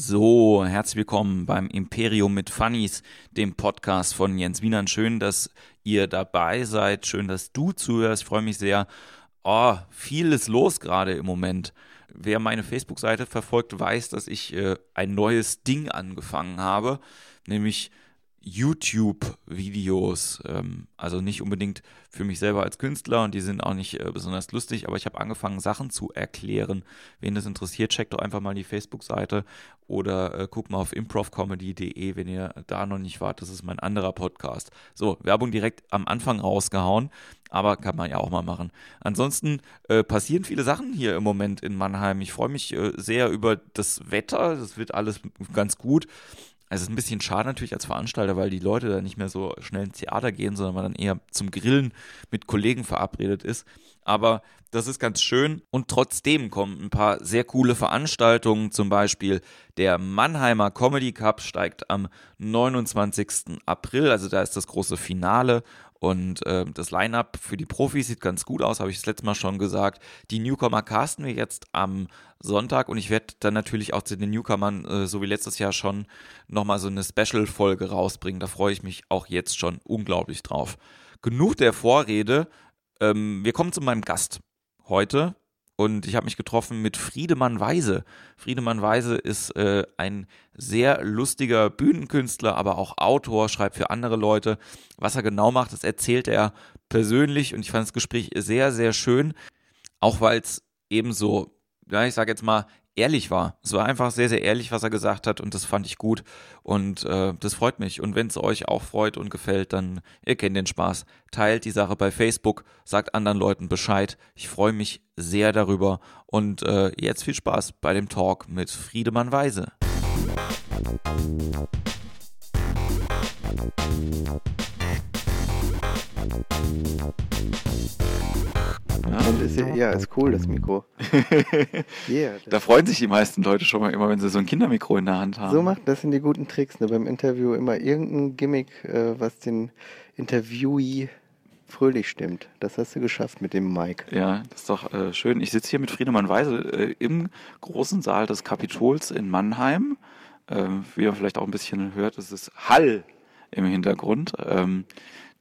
So, herzlich willkommen beim Imperium mit Funnies, dem Podcast von Jens Wienern. Schön, dass ihr dabei seid. Schön, dass du zuhörst. Ich freue mich sehr. Oh, viel ist los gerade im Moment. Wer meine Facebook-Seite verfolgt, weiß, dass ich äh, ein neues Ding angefangen habe, nämlich YouTube-Videos. Ähm, also nicht unbedingt für mich selber als Künstler und die sind auch nicht äh, besonders lustig, aber ich habe angefangen, Sachen zu erklären. Wen das interessiert, checkt doch einfach mal die Facebook-Seite oder äh, guckt mal auf improvcomedy.de, wenn ihr da noch nicht wart. Das ist mein anderer Podcast. So, Werbung direkt am Anfang rausgehauen, aber kann man ja auch mal machen. Ansonsten äh, passieren viele Sachen hier im Moment in Mannheim. Ich freue mich äh, sehr über das Wetter. Das wird alles ganz gut. Also es ist ein bisschen schade natürlich als Veranstalter, weil die Leute da nicht mehr so schnell ins Theater gehen, sondern man dann eher zum Grillen mit Kollegen verabredet ist. Aber das ist ganz schön und trotzdem kommen ein paar sehr coole Veranstaltungen. Zum Beispiel der Mannheimer Comedy Cup steigt am 29. April, also da ist das große Finale und äh, das Line-up für die Profis sieht ganz gut aus, habe ich das letzte Mal schon gesagt. Die Newcomer casten wir jetzt am Sonntag und ich werde dann natürlich auch zu den Newcomern, äh, so wie letztes Jahr schon, nochmal so eine Special-Folge rausbringen. Da freue ich mich auch jetzt schon unglaublich drauf. Genug der Vorrede. Ähm, wir kommen zu meinem Gast heute und ich habe mich getroffen mit Friedemann Weise. Friedemann Weise ist äh, ein sehr lustiger Bühnenkünstler, aber auch Autor, schreibt für andere Leute. Was er genau macht, das erzählt er persönlich und ich fand das Gespräch sehr, sehr schön, auch weil es eben so, ja, ich sage jetzt mal, ehrlich war. Es war einfach sehr, sehr ehrlich, was er gesagt hat und das fand ich gut und äh, das freut mich. Und wenn es euch auch freut und gefällt, dann ihr kennt den Spaß. Teilt die Sache bei Facebook, sagt anderen Leuten Bescheid. Ich freue mich sehr darüber und äh, jetzt viel Spaß bei dem Talk mit Friedemann Weise. Und ist ja, ja, ist cool, das Mikro. yeah, das da freuen sich die meisten Leute schon mal immer, wenn sie so ein Kindermikro in der Hand haben. So macht das sind die guten Tricks, ne? Beim Interview immer irgendein Gimmick, äh, was den Interviewee fröhlich stimmt. Das hast du geschafft mit dem Mic. Ja, das ist doch äh, schön. Ich sitze hier mit Friedemann Weise äh, im großen Saal des Kapitols in Mannheim. Ähm, wie ihr vielleicht auch ein bisschen hört, es ist Hall im Hintergrund. Ähm,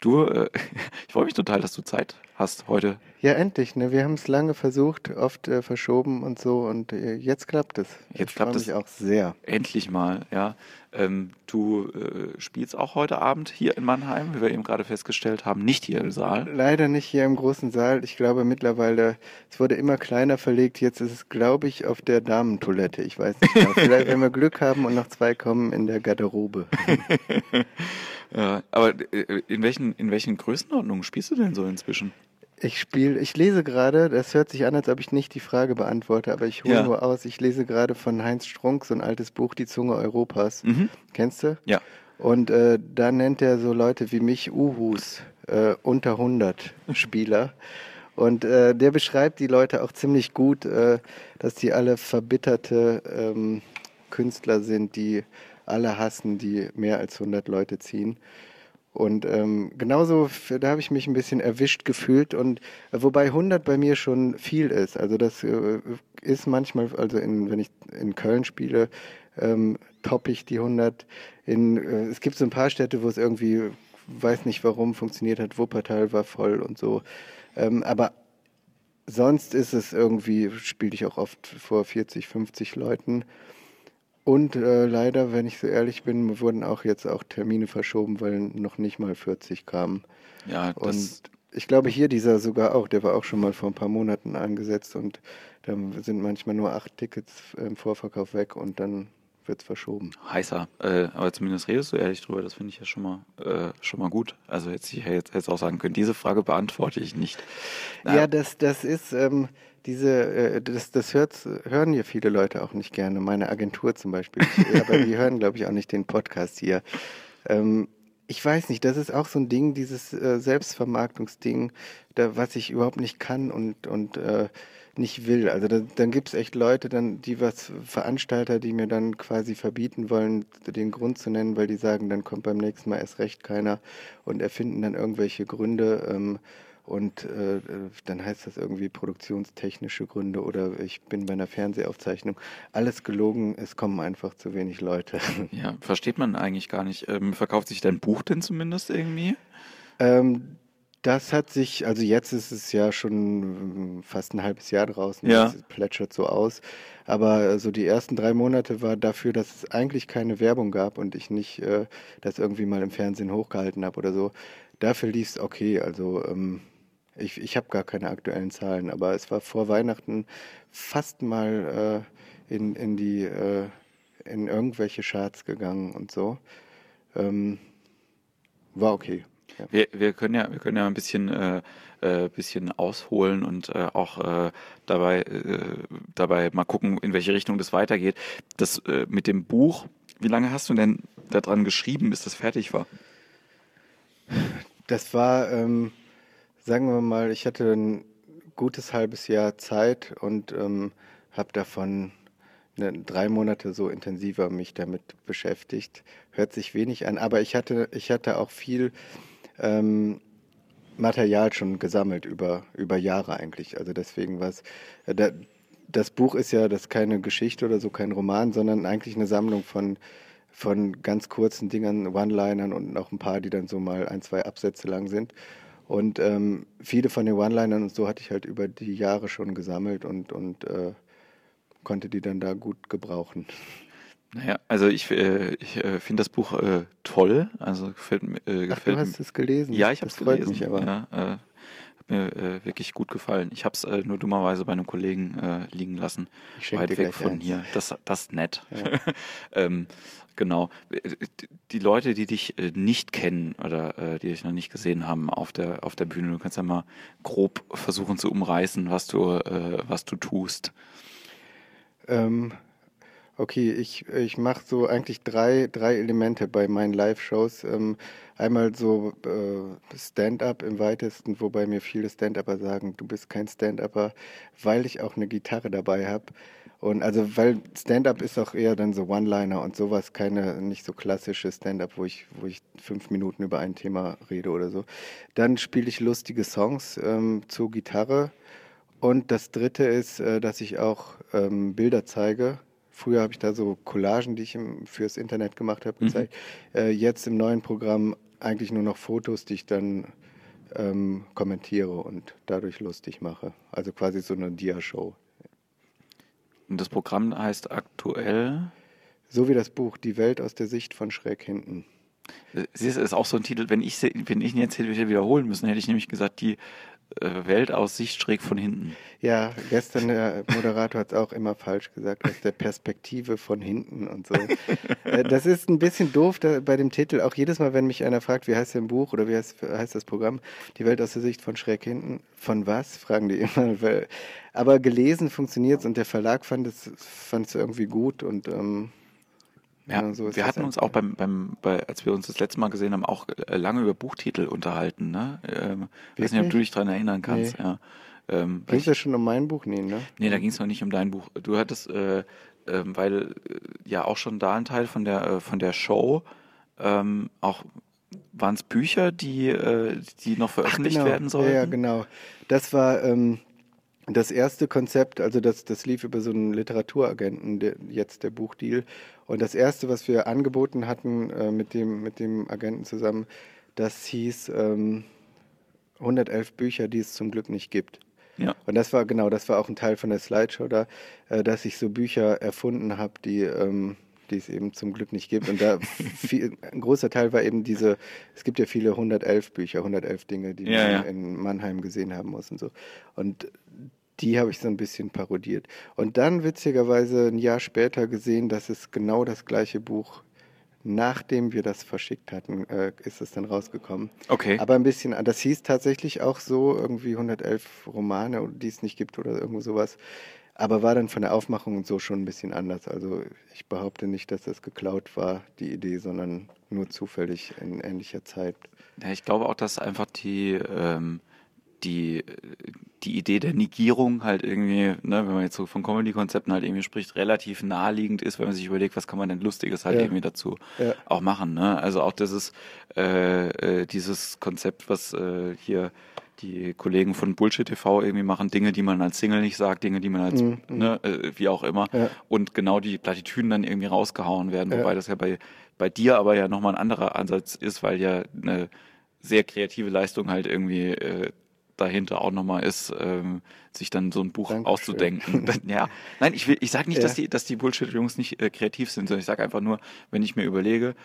du, äh, ich freue mich total, dass du Zeit hast heute. Ja, endlich. Ne? Wir haben es lange versucht, oft äh, verschoben und so und äh, jetzt klappt es. Jetzt ich klappt es auch sehr. Endlich mal, ja. Ähm, du äh, spielst auch heute Abend hier in Mannheim, wie wir eben gerade festgestellt haben, nicht hier im Saal. Leider nicht hier im großen Saal. Ich glaube mittlerweile, es wurde immer kleiner verlegt. Jetzt ist es, glaube ich, auf der Damentoilette. Ich weiß nicht. Genau. Vielleicht, wenn wir Glück haben und noch zwei kommen, in der Garderobe. ja, aber äh, in welchen, in welchen Größenordnungen spielst du denn so inzwischen? Ich spiele, ich lese gerade, das hört sich an, als ob ich nicht die Frage beantworte, aber ich hole ja. nur aus, ich lese gerade von Heinz Strunk so ein altes Buch, Die Zunge Europas. Mhm. Kennst du? Ja. Und äh, da nennt er so Leute wie mich Uhus, äh, unter 100 Spieler. Und äh, der beschreibt die Leute auch ziemlich gut, äh, dass die alle verbitterte ähm, Künstler sind, die alle hassen, die mehr als 100 Leute ziehen. Und ähm, genauso, da habe ich mich ein bisschen erwischt gefühlt und äh, wobei 100 bei mir schon viel ist. Also das äh, ist manchmal, also in, wenn ich in Köln spiele, ähm, toppe ich die 100. In, äh, es gibt so ein paar Städte, wo es irgendwie, weiß nicht warum, funktioniert hat. Wuppertal war voll und so. Ähm, aber sonst ist es irgendwie, spiele ich auch oft vor 40, 50 Leuten. Und äh, leider, wenn ich so ehrlich bin, wurden auch jetzt auch Termine verschoben, weil noch nicht mal 40 kamen. Ja, das und ich glaube hier dieser sogar auch, der war auch schon mal vor ein paar Monaten angesetzt und da sind manchmal nur acht Tickets im Vorverkauf weg und dann wird es verschoben. Heißer, äh, aber zumindest redest du ehrlich drüber, das finde ich ja schon mal, äh, schon mal gut. Also jetzt, ich hätte jetzt auch sagen können, diese Frage beantworte ich nicht. Na, ja, das, das ist, ähm, diese, äh, das, das hört, hören hier viele Leute auch nicht gerne. Meine Agentur zum Beispiel. Ich, aber die hören, glaube ich, auch nicht den Podcast hier. Ähm, ich weiß nicht, das ist auch so ein Ding, dieses äh, Selbstvermarktungsding, da, was ich überhaupt nicht kann und, und äh, nicht will. Also da, dann gibt es echt Leute, dann, die was, Veranstalter, die mir dann quasi verbieten wollen, den Grund zu nennen, weil die sagen, dann kommt beim nächsten Mal erst recht keiner und erfinden dann irgendwelche Gründe. Ähm, und äh, dann heißt das irgendwie produktionstechnische Gründe oder ich bin bei einer Fernsehaufzeichnung. Alles gelogen, es kommen einfach zu wenig Leute. Ja, versteht man eigentlich gar nicht. Ähm, verkauft sich dein Buch denn zumindest irgendwie? Ähm, das hat sich, also jetzt ist es ja schon fast ein halbes Jahr draußen, ja. das plätschert so aus. Aber so die ersten drei Monate war dafür, dass es eigentlich keine Werbung gab und ich nicht äh, das irgendwie mal im Fernsehen hochgehalten habe oder so. Dafür lief es okay. Also ähm, ich, ich habe gar keine aktuellen Zahlen, aber es war vor Weihnachten fast mal äh, in, in die äh, in irgendwelche Charts gegangen und so. Ähm, war okay. Ja. Wir, wir können ja wir können ja ein bisschen äh, äh, bisschen ausholen und äh, auch äh, dabei äh, dabei mal gucken, in welche Richtung das weitergeht. Das mit dem Buch, wie lange hast du denn daran geschrieben, bis das fertig war? Das war ähm, sagen wir mal, ich hatte ein gutes halbes Jahr Zeit und ähm, habe davon eine, drei Monate so intensiver mich damit beschäftigt. Hört sich wenig an, aber ich hatte, ich hatte auch viel ähm, Material schon gesammelt über, über Jahre eigentlich. Also deswegen was. Äh, da, das Buch ist ja das ist keine Geschichte oder so, kein Roman, sondern eigentlich eine Sammlung von, von ganz kurzen Dingern, One-Linern und noch ein paar, die dann so mal ein, zwei Absätze lang sind. Und ähm, viele von den One-Linern und so hatte ich halt über die Jahre schon gesammelt und, und äh, konnte die dann da gut gebrauchen. Naja, also ich, äh, ich äh, finde das Buch äh, toll. Also gefällt, äh, gefällt Ach, du hast es gelesen? Ja, ich habe es gelesen. Mich aber. Ja, äh, hat mir äh, wirklich gut gefallen. Ich habe es äh, nur dummerweise bei einem Kollegen äh, liegen lassen. Ich Weit weg von eins. hier. Das, das ist nett. Ja. ähm, genau. Die Leute, die dich äh, nicht kennen oder äh, die dich noch nicht gesehen haben auf der, auf der Bühne, du kannst ja mal grob versuchen zu umreißen, was du, äh, was du tust. Ähm, okay, ich, ich mache so eigentlich drei, drei Elemente bei meinen Live-Shows. Ähm, einmal so äh, Stand-up im weitesten, wobei mir viele Stand-Upper sagen, du bist kein Stand-Upper, weil ich auch eine Gitarre dabei habe. Und also, weil Stand-up ist auch eher dann so One-Liner und sowas, keine nicht so klassische Stand-up, wo ich, wo ich fünf Minuten über ein Thema rede oder so. Dann spiele ich lustige Songs ähm, zur Gitarre. Und das dritte ist, äh, dass ich auch ähm, Bilder zeige. Früher habe ich da so Collagen, die ich im, fürs Internet gemacht habe, Mhm. gezeigt. Äh, jetzt im neuen Programm eigentlich nur noch Fotos, die ich dann ähm, kommentiere und dadurch lustig mache. Also quasi so eine Dia-Show. Und das Programm heißt aktuell. So wie das Buch Die Welt aus der Sicht von schräg hinten. äh, Siehst du, ist auch so ein Titel, wenn ich, wenn ich ihn jetzt hätte wiederholen müssen, hätte ich nämlich gesagt, die Welt aus Sicht schräg von hinten. Ja, gestern der Moderator hat es auch immer falsch gesagt, aus der Perspektive von hinten und so. Äh, das ist ein bisschen doof bei dem Titel. Auch jedes Mal, wenn mich einer fragt, wie heißt dein Buch oder wie heißt, heißt das Programm, die Welt aus der Sicht von schräg hinten, von was, fragen die immer. Aber gelesen funktioniert und der Verlag fand es fand es irgendwie gut und ähm, Ja, Ja, so wir hatten uns einfach. auch beim, beim, bei, als wir uns das letzte Mal gesehen haben, auch äh, lange über Buchtitel unterhalten, ne? Ähm, weiß nicht, ob du dich dran erinnern kannst, Nee. ja. Ähm, weil ging es ja schon um mein Buch? Nee, ne? nee, da ging es noch nicht um dein Buch. Du hattest, äh, ähm, weil äh, ja auch schon da ein Teil von der, äh, von der Show, ähm, auch waren es Bücher, die, äh, die noch veröffentlicht genau. werden sollten? Ja, ja, genau. Das war ähm, das erste Konzept, also das, das lief über so einen Literaturagenten, der, jetzt der Buchdeal. Und das erste, was wir angeboten hatten äh, mit, dem, mit dem Agenten zusammen, das hieß ähm, 111 Bücher, die es zum Glück nicht gibt. Ja. Und das war genau, das war auch ein Teil von der Slideshow da, äh, dass ich so Bücher erfunden habe, die, ähm, die es eben zum Glück nicht gibt. Und da viel, ein großer Teil war eben diese, es gibt ja viele 111 Bücher, 111 Dinge, die Ja, man ja. in Mannheim gesehen haben muss und so. Und die habe ich so ein bisschen parodiert. Und dann witzigerweise ein Jahr später gesehen, dass es genau das gleiche Buch, nachdem wir das verschickt hatten, äh, ist es dann rausgekommen. Okay. Aber ein bisschen, das hieß tatsächlich auch so, irgendwie 111 Romane, die es nicht gibt oder irgendwo sowas. Aber war dann von der Aufmachung und so schon ein bisschen anders. Also ich behaupte nicht, dass das geklaut war, die Idee, sondern nur zufällig in ähnlicher Zeit. Ja, ich glaube auch, dass einfach die, ähm, die, die Idee der Negierung halt irgendwie, ne, wenn man jetzt so von Comedy-Konzepten halt irgendwie spricht, relativ naheliegend ist, wenn man sich überlegt, was kann man denn Lustiges halt Ja. irgendwie dazu Ja. auch machen. Ne? Also auch dieses, äh, äh, dieses Konzept, was äh, hier die Kollegen von Bullshit TV irgendwie machen Dinge, die man als Single nicht sagt, Dinge, die man als, Mhm, ne, äh, wie auch immer. Ja. Und genau die Plattitüden dann irgendwie rausgehauen werden, wobei das ja bei, bei dir aber ja nochmal ein anderer Ansatz ist, weil ja eine sehr kreative Leistung halt irgendwie äh, dahinter auch nochmal ist, ähm, sich dann so ein Buch Dankeschön. auszudenken. Ja, nein, ich will, ich sage nicht, Ja. dass die, dass die Bullshit-Jungs nicht äh, kreativ sind, sondern ich sage einfach nur, wenn ich mir überlege,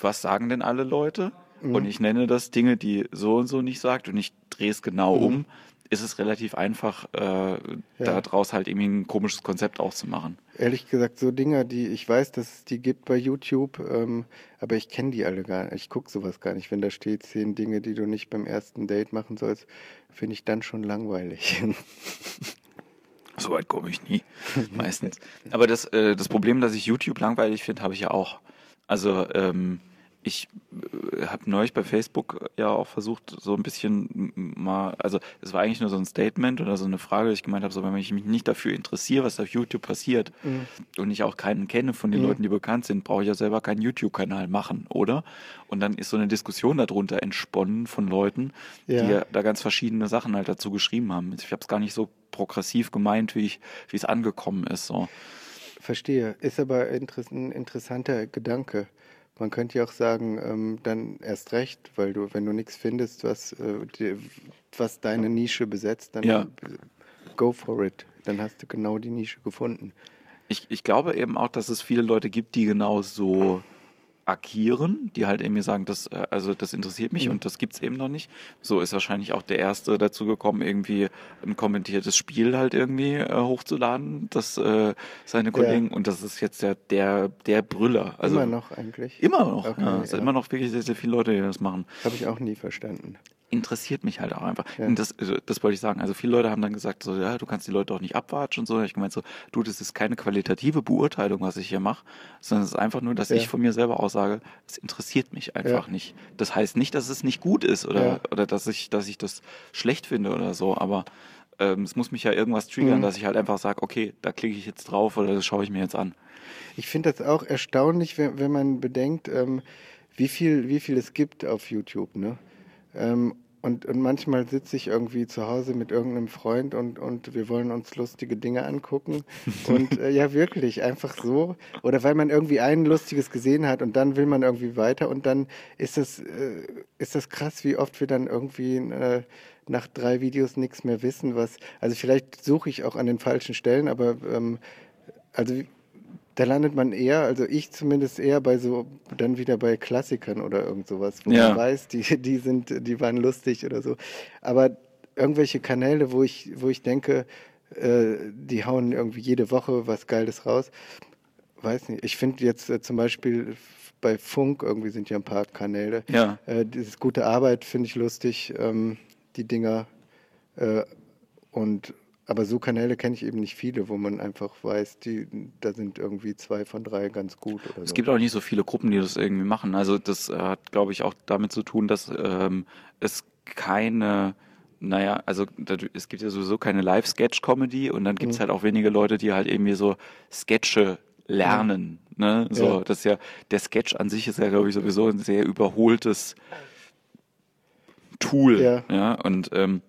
was sagen denn alle Leute? Mhm. Und ich nenne das Dinge, die so und so nicht sagt und ich drehe es genau Mhm. um, ist es relativ einfach, äh, daraus halt irgendwie ein komisches Konzept auszumachen. Ehrlich gesagt, so Dinger, die ich weiß, dass es die gibt bei YouTube, ähm, aber ich kenne die alle gar nicht. Ich gucke sowas gar nicht. Wenn da steht, zehn Dinge, die du nicht beim ersten Date machen sollst, finde ich dann schon langweilig. So weit komme ich nie, meistens. Aber das, äh, das Problem, dass ich YouTube langweilig finde, habe ich ja auch. Also ähm, ich äh, habe neulich bei Facebook ja auch versucht, so ein bisschen mal, also es war eigentlich nur so ein Statement oder so eine Frage, dass ich gemeint habe, so wenn ich mich nicht dafür interessiere, was auf YouTube passiert und ich auch keinen kenne von den Mhm. Leuten, die bekannt sind, brauche ich ja selber keinen YouTube-Kanal machen, oder? Und dann ist so eine Diskussion darunter entsponnen von Leuten, Ja. die ja da ganz verschiedene Sachen halt dazu geschrieben haben. Ich habe es gar nicht so progressiv gemeint, wie ich, wie es angekommen ist. So. Verstehe. Ist aber ein interessanter Gedanke. Man könnte ja auch sagen, ähm, dann erst recht, weil du, wenn du nichts findest, was, äh, die, was deine Nische besetzt, dann Ja. go for it. Dann hast du genau die Nische gefunden. Ich, ich glaube eben auch, dass es viele Leute gibt, die genau so agieren, die halt irgendwie sagen, das, äh, also das interessiert mich und das gibt's eben noch nicht. So ist wahrscheinlich auch der erste dazu gekommen, irgendwie ein kommentiertes Spiel halt irgendwie äh, hochzuladen, das äh, seine Kollegen und das ist jetzt der der der Brüller. Also Immer noch eigentlich. Immer noch. Okay, ja. Es sind ja. immer noch wirklich sehr, sehr viele Leute, die das machen. Habe ich auch nie verstanden. Interessiert mich halt auch einfach. Ja. Und das, also, das wollte ich sagen. Also viele Leute haben dann gesagt, so, ja, du kannst die Leute auch nicht abwatschen und so. Hab Ich gemeint so, du, das ist keine qualitative Beurteilung, was ich hier mache, sondern es ist einfach nur, dass Ja. ich von mir selber aussage, es interessiert mich einfach Ja. nicht. Das heißt nicht, dass es nicht gut ist oder, oder dass ich, dass ich das schlecht finde oder so, aber ähm, es muss mich ja irgendwas triggern, Mhm. dass ich halt einfach sage, okay, da klicke ich jetzt drauf oder das schaue ich mir jetzt an. Ich finde das auch erstaunlich, wenn, wenn man bedenkt, ähm, wie viel, wie viel es gibt auf YouTube, ne? Ähm, und, und manchmal sitze ich irgendwie zu Hause mit irgendeinem Freund und, und wir wollen uns lustige Dinge angucken. Und äh, ja, wirklich, einfach so. Oder weil man irgendwie ein lustiges gesehen hat und dann will man irgendwie weiter und dann ist das, äh, ist das krass, wie oft wir dann irgendwie äh, nach drei Videos nichts mehr wissen, was. Also vielleicht suche ich auch an den falschen Stellen, aber ähm, also da landet man eher, also ich zumindest eher bei so, dann wieder bei Klassikern oder irgend sowas, wo Ja. man weiß, die, die sind, die waren lustig oder so. Aber irgendwelche Kanäle, wo ich, wo ich denke, äh, die hauen irgendwie jede Woche was Geiles raus. Weiß nicht. Ich finde jetzt äh, zum Beispiel bei Funk irgendwie sind ja ein paar Kanäle. Ja. Äh, dieses gute Arbeit finde ich lustig, ähm, die Dinger. Äh, und aber so Kanäle kenne ich eben nicht viele, wo man einfach weiß, die, da sind irgendwie zwei von drei ganz gut Es so. gibt auch nicht so viele Gruppen, die das irgendwie machen. Also das äh, hat, glaube ich, auch damit zu tun, dass ähm, es keine, naja, also es gibt ja sowieso keine Live-Sketch-Comedy und dann gibt es Mhm. halt auch wenige Leute, die halt irgendwie so Sketche lernen. Ne? So, Ja. das ist ja, der Sketch an sich ist ja, glaube ich, sowieso ein sehr überholtes Tool. Ja. ja? Und ähm,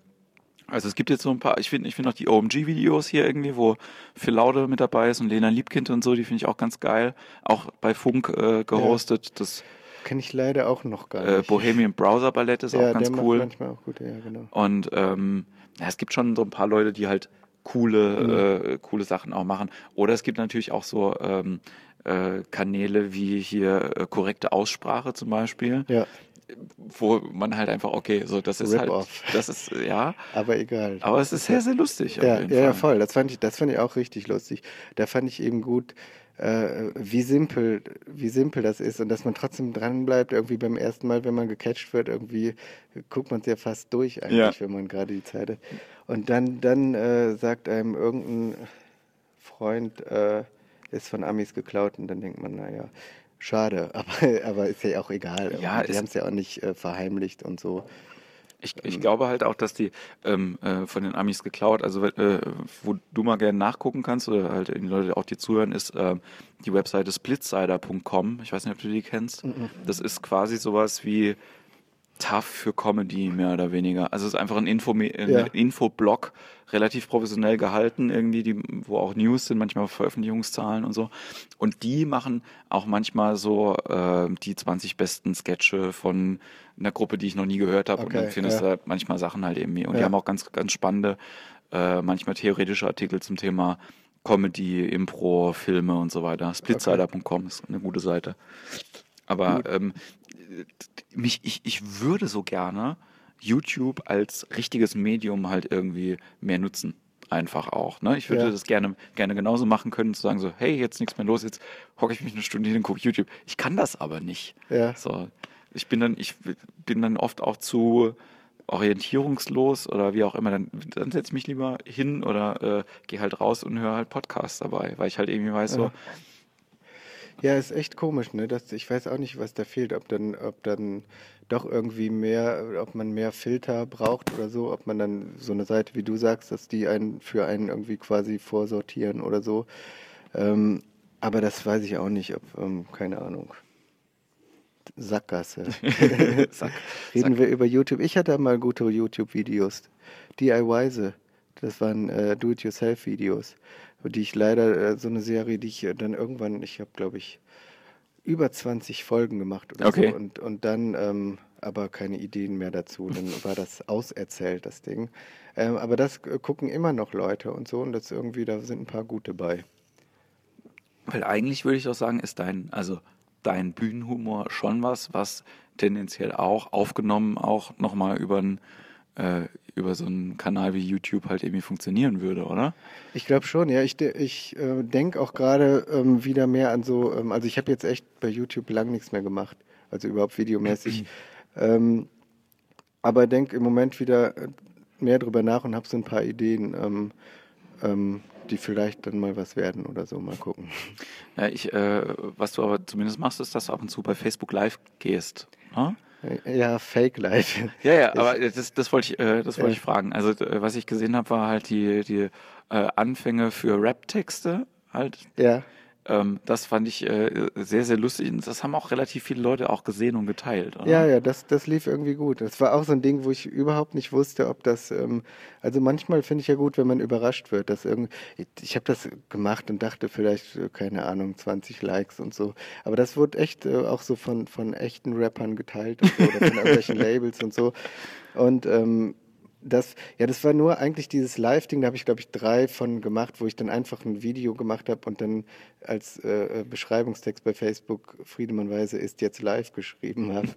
also es gibt jetzt so ein paar, ich finde ich finde auch die OMG-Videos hier irgendwie, wo Phil Laude mit dabei ist und Lena Liebkind und so, die finde ich auch ganz geil. Auch bei Funk äh, gehostet. Das Kenne ich leider auch noch gar äh, nicht. Bohemian Browser Ballett ist ja, auch ganz der cool. macht manchmal auch gut, ja, genau. Und ähm, ja, es gibt schon so ein paar Leute, die halt coole, äh, coole Sachen auch machen. Oder es gibt natürlich auch so ähm, äh, Kanäle wie hier äh, korrekte Aussprache zum Beispiel, Ja, wo man halt einfach, okay, so das ist halt, das ist, ja, aber egal. aber es ist sehr, sehr lustig. Ja, ja, ja, voll. Das fand ich, das fand ich auch richtig lustig. Da fand ich eben gut, äh, wie simpel, wie simpel das ist und dass man trotzdem dran bleibt. Irgendwie beim ersten Mal, wenn man gecatcht wird, irgendwie guckt man es ja fast durch eigentlich, Ja. wenn man gerade die Zeit hat. Und dann, dann äh, sagt einem irgendein Freund, äh, ist von Amis geklaut und dann denkt man, naja, schade, aber, aber ist ja auch egal. Ja, die haben es ja auch nicht äh, verheimlicht und so. Ich, ich glaube halt auch, dass die ähm, äh, von den Amis geklaut, also äh, wo du mal gerne nachgucken kannst oder halt die Leute auch dir zuhören, ist ähm, die Webseite splitsider.com. Ich weiß nicht, ob du die kennst. Das ist quasi sowas wie tough für Comedy, mehr oder weniger. Also es ist einfach ein Info, Ja. Infoblog, relativ professionell gehalten, irgendwie, die, wo auch News sind, manchmal Veröffentlichungszahlen und so. Und die machen auch manchmal so äh, die 20 besten Sketche von einer Gruppe, die ich noch nie gehört habe. und Okay, dann findest ja. du da manchmal Sachen halt irgendwie. Und die Ja. haben auch ganz, ganz spannende, äh, manchmal theoretische Artikel zum Thema Comedy, Impro, Filme und so weiter. Splitsider.com ist eine gute Seite. Aber ähm, mich, ich, ich würde so gerne YouTube als richtiges Medium halt irgendwie mehr nutzen. Einfach auch. Ne? Ich würde Ja. das gerne, gerne genauso machen können, zu sagen so, hey, jetzt nichts mehr los, jetzt hocke ich mich eine Stunde hin und gucke YouTube. Ich kann das aber nicht. Ja. So, ich bin dann, ich bin dann oft auch zu orientierungslos oder wie auch immer, dann, dann setze ich mich lieber hin oder äh, gehe halt raus und höre halt Podcasts dabei, weil ich halt irgendwie weiß, so, Ja, ist echt komisch, ne? Das, ich weiß auch nicht, was da fehlt, ob dann, ob dann doch irgendwie mehr, ob man mehr Filter braucht oder so, ob man dann so eine Seite, wie du sagst, dass die einen für einen irgendwie quasi vorsortieren oder so. Ähm, aber das weiß ich auch nicht, ob, ähm, keine Ahnung. Sackgasse. Sack, Reden wir über YouTube. Ich hatte mal gute YouTube-Videos. DIY. Das waren äh, Do-it-yourself-Videos, die ich leider, äh, so eine Serie, die ich äh, dann irgendwann, ich habe glaube ich über 20 Folgen gemacht oder Okay. so und, und dann ähm, aber keine Ideen mehr dazu. Dann war das auserzählt, das Ding. Ähm, aber das äh, gucken immer noch Leute und so und das irgendwie, da sind ein paar gute bei. Weil eigentlich würde ich doch sagen, ist dein, also dein Bühnenhumor schon was, was tendenziell auch aufgenommen auch nochmal über ein, äh, über so einen Kanal wie YouTube halt irgendwie funktionieren würde, oder? Ich glaube schon, ja. Ich, ich äh, denke auch gerade ähm, wieder mehr an so, ähm, also ich habe jetzt echt bei YouTube lang nichts mehr gemacht, also überhaupt videomäßig. ähm, aber denke im Moment wieder äh, mehr drüber nach und habe so ein paar Ideen, ähm, ähm, die vielleicht dann mal was werden oder so. Mal gucken. Ja, ich, äh, was du aber zumindest machst, ist, dass du ab und zu bei Facebook Live gehst. Ne? Ja, Fake Life. Ja, ja, aber das, das wollte ich, äh, das wollte ich fragen. Also äh, was ich gesehen habe, war halt die, die äh, Anfänge für Rap-Texte halt. ja. Ähm, das fand ich äh, sehr, sehr lustig. Und das haben auch relativ viele Leute auch gesehen und geteilt. Oder? Ja, ja, das, das lief irgendwie gut. Das war auch so ein Ding, wo ich überhaupt nicht wusste, ob das, ähm, also manchmal finde ich ja gut, wenn man überrascht wird, dass irgendwie, ich, ich habe das gemacht und dachte vielleicht, äh, keine Ahnung, 20 Likes und so. Aber das wurde echt äh, auch so von, von echten Rappern geteilt und so, oder von irgendwelchen Labels und so. Und ähm, das, ja, das war nur eigentlich dieses Live-Ding, da habe ich, glaube ich, drei von gemacht, wo ich dann einfach ein Video gemacht habe und dann als äh, Beschreibungstext bei Facebook Friedemann Weise ist jetzt live geschrieben habe.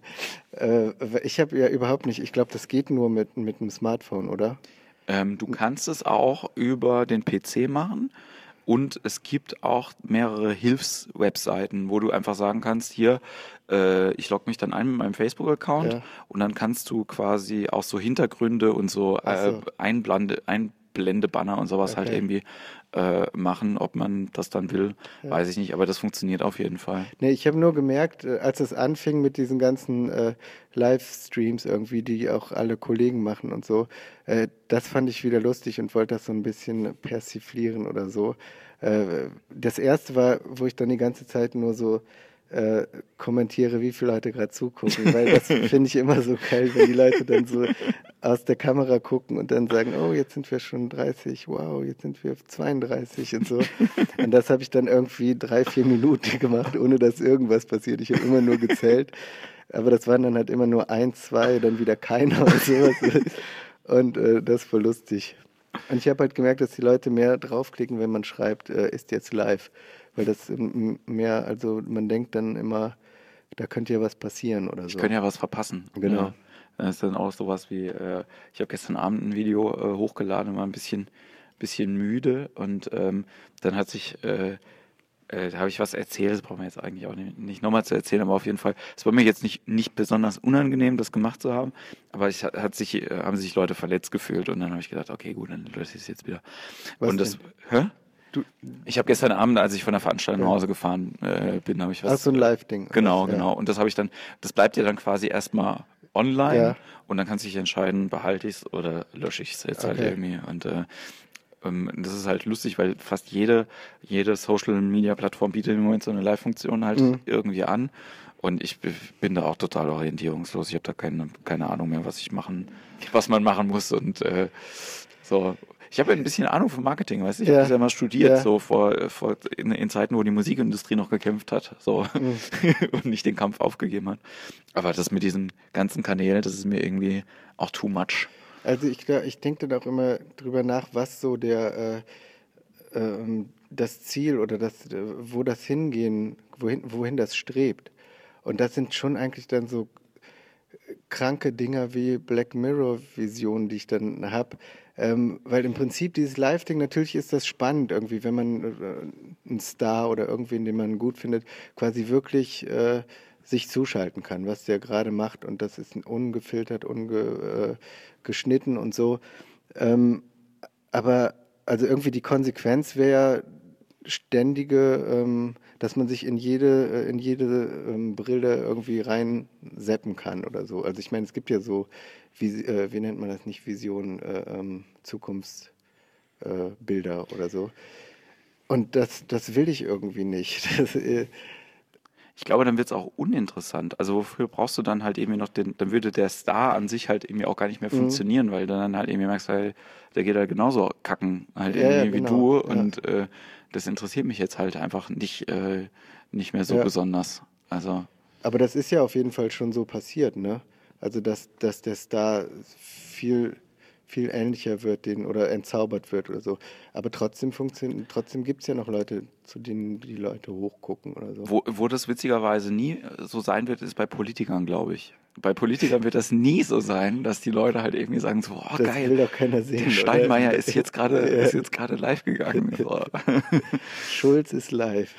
äh, ich habe ja überhaupt nicht, ich glaube, das geht nur mit, mit einem Smartphone, oder? Ähm, du kannst es auch über den PC machen und es gibt auch mehrere Hilfswebseiten, wo du einfach sagen kannst, hier, äh, ich logge mich dann ein mit meinem Facebook-Account Ja. und dann kannst du quasi auch so Hintergründe und so, äh, so. Einblende, Einblendebanner und sowas halt Okay. irgendwie äh, machen. Ob man das dann will, weiß ich nicht, aber das funktioniert auf jeden Fall. Nee, ich habe nur gemerkt, äh, als es anfing mit diesen ganzen äh, Livestreams irgendwie, die auch alle Kollegen machen und so, äh, das fand ich wieder lustig und wollte das so ein bisschen persiflieren oder so. Äh, das erste war, wo ich dann die ganze Zeit nur so äh, kommentiere, wie viele Leute gerade zugucken, weil das finde ich immer so geil, wenn die Leute dann so aus der Kamera gucken und dann sagen, oh, jetzt sind wir schon 30, wow, jetzt sind wir 32 und so. Und das habe ich dann irgendwie drei, vier Minuten gemacht, ohne dass irgendwas passiert. Ich habe immer nur gezählt, aber das waren dann halt immer nur ein, zwei, dann wieder keiner und sowas. Und äh, das ist voll lustig. Und ich habe halt gemerkt, dass die Leute mehr draufklicken, wenn man schreibt, äh, ist jetzt live. Weil das mehr, also man denkt dann immer, da könnte ja was passieren oder so. Ich könnte ja was verpassen. Genau. Ja. Das ist dann auch sowas wie, äh, ich habe gestern Abend ein Video äh, hochgeladen, war ein bisschen, bisschen müde und ähm, dann hat sich, äh, äh, da habe ich was erzählt, das brauchen wir jetzt eigentlich auch nicht, nicht nochmal zu erzählen, aber auf jeden Fall, es war mir jetzt nicht, nicht besonders unangenehm, das gemacht zu haben, aber es hat, sich, äh, haben sich Leute verletzt gefühlt und dann habe ich gedacht, okay, gut, dann löse ich es jetzt wieder. Was und das, denn? hä? Du, Ich habe gestern Abend, als ich von der Veranstaltung nach Hause gefahren äh, bin, habe ich was. ach, so ein Live-Ding. Genau, Ja. genau. Und das habe ich dann, das bleibt ja dann quasi erstmal online Ja. und dann kannst du dich entscheiden, behalte ich es oder lösche ich es jetzt halt Okay. irgendwie. Und äh, ähm, das ist halt lustig, weil fast jede, jede Social Media Plattform bietet im Moment so eine Live-Funktion halt Mhm. irgendwie an. Und ich bin da auch total orientierungslos. Ich habe da keine, keine Ahnung mehr, was ich machen, was man machen muss. Und äh, so. Ich habe ja ein bisschen Ahnung von Marketing, weißt du? Ich ja. habe das ja mal studiert, ja. so vor, vor in, in, Zeiten, wo die Musikindustrie noch gekämpft hat, so mhm. und nicht den Kampf aufgegeben hat. Aber das mit diesen ganzen Kanälen, das ist mir irgendwie auch too much. Also ich, ich denke dann auch immer drüber nach, was so der äh, äh, das Ziel oder das, wo das hingehen, wohin, wohin das strebt. Und das sind schon eigentlich dann so kranke Dinger wie Black Mirror-Visionen, die ich dann habe. Ähm, weil im Prinzip dieses Live-Ding, natürlich ist das spannend irgendwie, wenn man äh, einen Star oder irgendwen, den man gut findet, quasi wirklich äh, sich zuschalten kann, was der gerade macht. Und das ist ungefiltert, ungeschnitten äh, und so. Ähm, aber also irgendwie die Konsequenz wäre ständige, ähm, dass man sich in jede, äh, in jede ähm, Brille irgendwie rein seppen kann oder so. Also ich meine, es gibt ja so, wie, äh, wie nennt man das nicht, Visionen, äh, ähm, Zukunftsbilder äh, oder so. Und das, das will ich irgendwie nicht. Das, äh, ich glaube, dann wird es auch uninteressant. Also wofür brauchst du dann halt irgendwie noch den, dann würde der Star an sich halt irgendwie auch gar nicht mehr mhm. funktionieren, weil du dann halt irgendwie merkst, weil der geht halt genauso kacken halt ja, irgendwie ja, genau. wie du und äh, das interessiert mich jetzt halt einfach nicht, äh, nicht mehr so ja. besonders. Also. Aber das ist ja auf jeden Fall schon so passiert, ne? Also dass, dass der Star viel viel ähnlicher wird den oder entzaubert wird oder so. Aber trotzdem funktioniert, trotzdem gibt es ja noch Leute, zu denen die Leute hochgucken oder so. Wo, wo das witzigerweise nie so sein wird, ist bei Politikern, glaube ich. Bei Politikern wird das nie so sein, dass die Leute halt irgendwie sagen so, oh das geil, will doch keiner sehen, der Steinmeier ist jetzt gerade ist jetzt gerade live gegangen. So. Schulz ist live.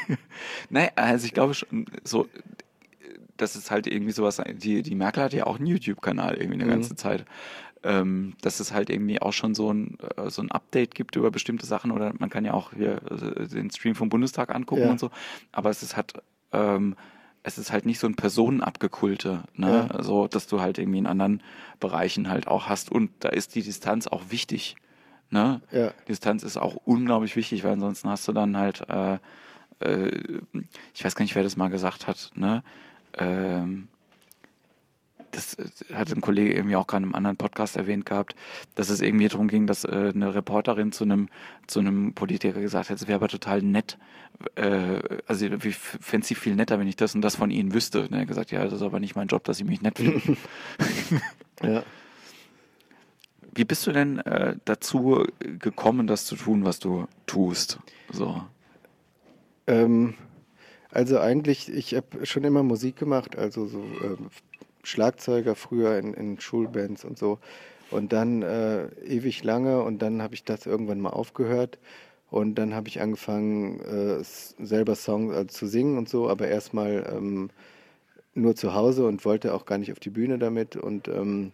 Nein, also ich glaube schon, so das ist halt irgendwie sowas, die, die Merkel hat ja auch einen YouTube-Kanal irgendwie eine mhm. ganze Zeit ähm, dass es halt irgendwie auch schon so ein, äh, so ein Update gibt über bestimmte Sachen oder man kann ja auch hier äh, den Stream vom Bundestag angucken ja. und so. Aber es ist halt, ähm, es ist halt nicht so ein Personenabgekulte, ne? Ja. So, dass du halt irgendwie in anderen Bereichen halt auch hast. Und da ist die Distanz auch wichtig. Ne? Ja. Distanz ist auch unglaublich wichtig, weil ansonsten hast du dann halt, äh, äh, ich weiß gar nicht, wer das mal gesagt hat, ne? Ähm, das äh, hat ein Kollege irgendwie auch gerade im anderen Podcast erwähnt gehabt, dass es irgendwie darum ging, dass äh, eine Reporterin zu einem zu einem Politiker gesagt hat, es wäre aber total nett, äh, also ich fände sie viel netter, wenn ich das und das von ihnen wüsste. Und er hat gesagt, ja, das ist aber nicht mein Job, dass sie mich nett finden. ja. Wie bist du denn äh, dazu gekommen, das zu tun, was du tust? So. Ähm, also eigentlich, ich habe schon immer Musik gemacht, also so ähm, Schlagzeuger früher in, in Schulbands und so. Und dann äh, ewig lange und dann habe ich das irgendwann mal aufgehört. Und dann habe ich angefangen, äh, selber Songs also zu singen und so, aber erstmal ähm, nur zu Hause und wollte auch gar nicht auf die Bühne damit. Und ähm,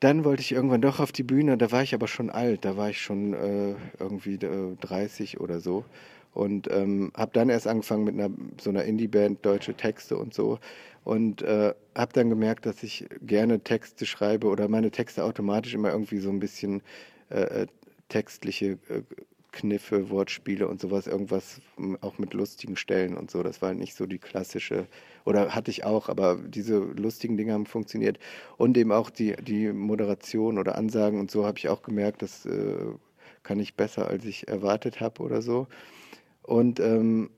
dann wollte ich irgendwann doch auf die Bühne, da war ich aber schon alt, da war ich schon äh, irgendwie 30 äh, oder so. Und ähm, habe dann erst angefangen mit einer so einer Indie-Band, deutsche Texte und so und äh, habe dann gemerkt, dass ich gerne Texte schreibe oder meine Texte automatisch immer irgendwie so ein bisschen äh, äh textliche äh, Kniffe, Wortspiele und sowas, irgendwas auch mit lustigen Stellen und so. Das war nicht so die klassische, oder hatte ich auch, aber diese lustigen Dinge haben funktioniert. Und eben auch die, die Moderation oder Ansagen und so habe ich auch gemerkt, das äh, kann ich besser, als ich erwartet habe oder so. Und ähm,